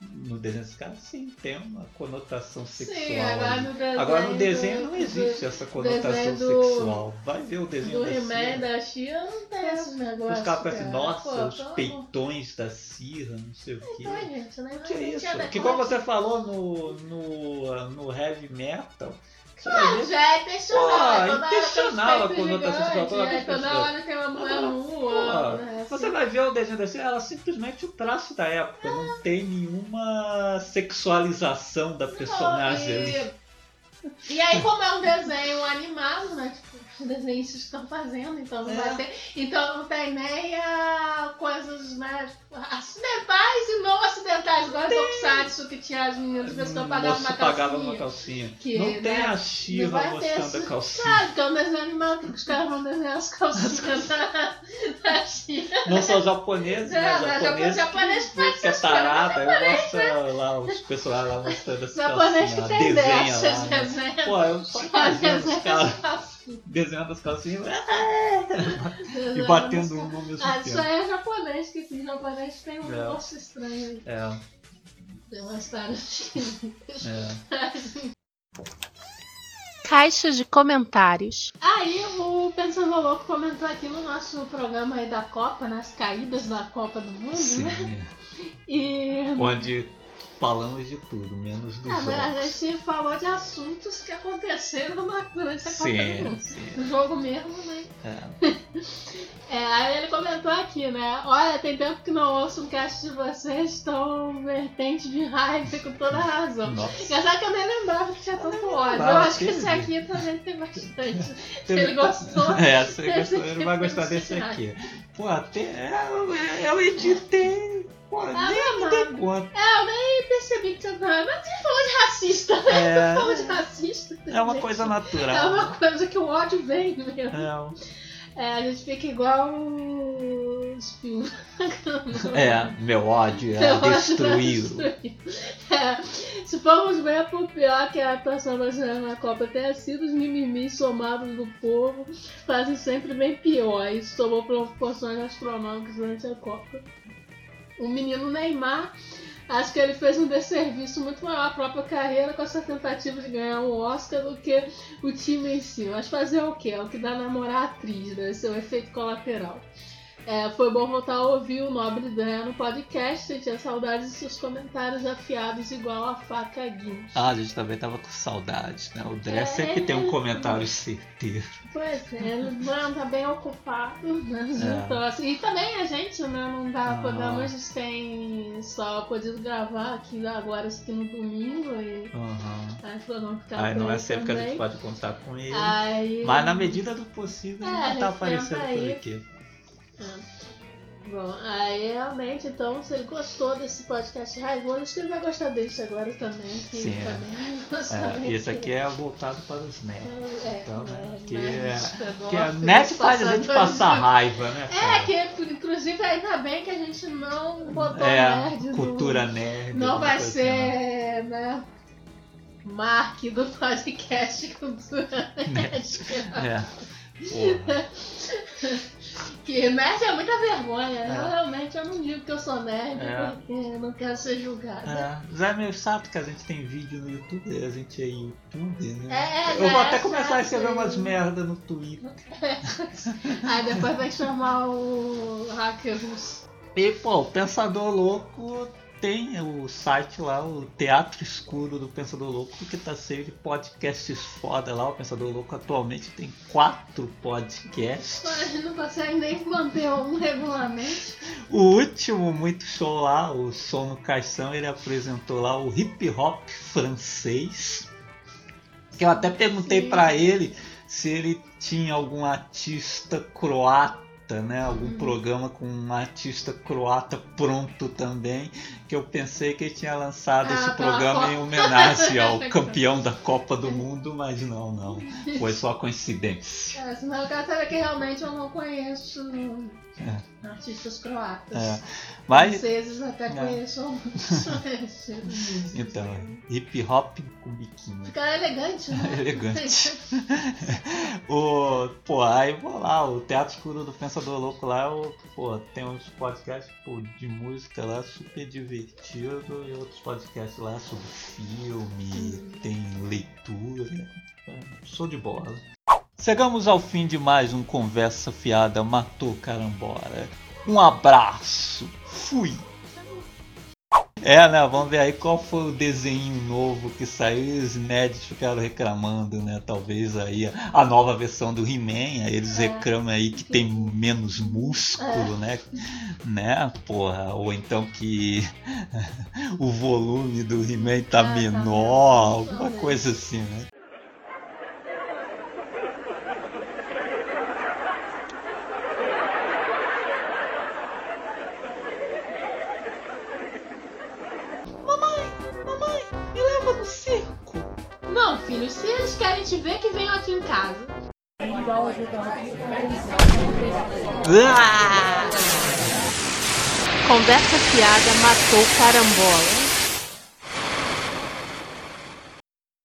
no desenho desse cara, sim, tem uma conotação sexual. Sim, agora no desenho. Agora no desenho do- não existe essa conotação do- sexual. Vai ver o desenho Do da Cira. da Chia não tem esses negócios. Os caras cara. nossa, Pô, os peitões da Cira, não sei o quê. Então, gente, né? Que Não isso? Que como você falou no, no, no heavy metal, Ah, já é intencional. Pô, é toda hora intencional a conotação sexual, que toda hora tem uma mulher Pô, nua. né, Você vai ver o desenho Cira, ela é simplesmente o traço da época, não tem nenhuma sexualização da personagem ali. E, e aí, como é um desenho animado, né? Tipo, os desenhistas estão fazendo, então não É. vai ter. Então não tem nem a coisas, né? acidentais e não acidentais, igual as Tokusatsu que tinha as meninas, as pessoas pagavam uma pagava calcinha. uma calcinha. Que, não tem né, a não Shiva vai ter mostrando esse- a calcinha. Claro, que é um desenho animado, porque os caras vão desenhar as calcinhas da, da China. Não são japoneses, né? É, mas Japoneses japonês que, faz que é tarada, aí mostra lá os personagens lá mostrando as Japonês calcinhas, que lá, tem desenha dessas, lá. né? desenha. Pô, eu só Só imagino os desenha caras. Desenhando as calcinhas e batendo um ao mesmo Ah, tempo. isso aí é japonês, que o japonês tem um É. negócio estranho aí. É, Tem uma história esquisitas. é. Caixa de comentários. Aí o Pensando Louco comentou aqui no nosso programa aí da Copa, nas caídas da Copa do Mundo, né? Sim. E. Onde falamos de tudo, menos dos Ah, mas a jogos. gente falou de assuntos que aconteceram na- durante a Copa do Sim, Mundo. sim. O jogo mesmo, né? É. É, aí ele comentou aqui, né? Olha, tem tempo que não ouço um cast de vocês, estão vertente de raiva com toda a razão. Engraçado que eu nem lembrava que tinha tanto ódio. Eu acho que esse aqui também tem bastante. Se ele gostou. É, se ele, gostou, ele vai gostar desse aqui. Pô, até eu, eu editei. Pô, Ah, nem me dei conta. É, eu nem percebi que você não. Mas você falou de racista, né? É, Falou de racista. é uma gente. coisa É natural. uma coisa que o ódio vem mesmo. É, É, a gente fica igual o desfilando. É, meu ódio é acho destruí-lo. É, se formos bem, por pior que a atuação brasileira na Copa tenha sido, os mimimis somados do povo fazem sempre bem pior. Isso tomou proporções astronômicas durante a Copa. O menino Neymar, acho que ele fez um desserviço muito maior à própria carreira com essa tentativa de ganhar um Oscar do que o time em si. Mas fazer o quê? É o que dá namorar a atriz, deve ser o efeito colateral. É, foi bom voltar a ouvir o Nobre Dan no podcast. Tinha saudades de seus comentários afiados igual a faca guincho. Ah, a gente também tava com saudade, né? O Dré É, sempre tem um ele- comentário certeiro. Pois é, ele mano, tá bem ocupado, né? É. Então, assim, e também a gente, né? Não dá Ah. programa, a gente tem só podido gravar aqui agora aqui no domingo e Aham. aí vamos ficar Aí não é sempre que a gente pode contar com ele. Aí, Mas na medida do possível É, ele estar aparecendo por aí. Aqui. Bom, aí realmente, então, se ele gostou desse podcast raivoso, acho que ele vai gostar desse agora também. Que Sim, é. também É, esse aqui é voltado para os nerds. É, Então, né, né, que nerds, é- pedófilos, Que a net faz a gente passar raiva, né? É, cara? que inclusive ainda bem que a gente não botou É, nerd no- cultura nerd. Não vai ser, né? Mark do podcast Cultura Nerd. assim, não. É. Porra. Que nerd é muita vergonha. É. Eu realmente eu não digo que eu sou nerd É. porque eu não quero ser julgada. É, já é meio chato que a gente tem vídeo no YouTube, a gente é YouTube, né? É, Eu vou já até é começar a escrever umas isso. merda no Twitter. Aí depois vai chamar o hacker russo. E, pô, o Pensador Louco tem o site lá, o Teatro Escuro do Pensador Louco, que tá cheio de podcasts foda lá. O Pensador Louco atualmente tem quatro podcasts. A gente não consegue nem manter um regularmente. O último muito show lá, o Som no Caixão, ele apresentou lá o hip hop francês. Que eu até perguntei pra ele se ele tinha algum artista croata, né? Algum Uhum. programa com um artista croata pronto também. Que eu pensei que tinha lançado Ah, esse pela programa Copa. em homenagem ao campeão da Copa do Mundo, mas não, não. Foi só coincidência. É, senão eu quero saber que realmente eu não conheço artistas croatas. É. Mas Franceses até É. conheço alguns. Então, hip hop com biquíni. Fica elegante, né? Elegante. o, pô, aí vou lá, o Teatro Escuro do Pensador Louco lá, o, pô, tem uns podcasts pô, de música lá super divertido e outros podcasts lá sobre filme, tem leitura. É, Show de bola. Chegamos ao fim de mais um Conversa Fiada Matou Carambora. Um abraço. Fui. É, né? Vamos ver aí qual foi o desenho novo que saiu e os nerds ficaram reclamando, né? Talvez aí a- nova versão do He-Man, aí eles É. reclamam aí que tem menos músculo, né? Né, porra? Ou então que o volume do He-Man tá Ah, tá menor, alguma coisa assim, né? Ver, que venham aqui em casa. Ah! Conversa fiada matou carambola.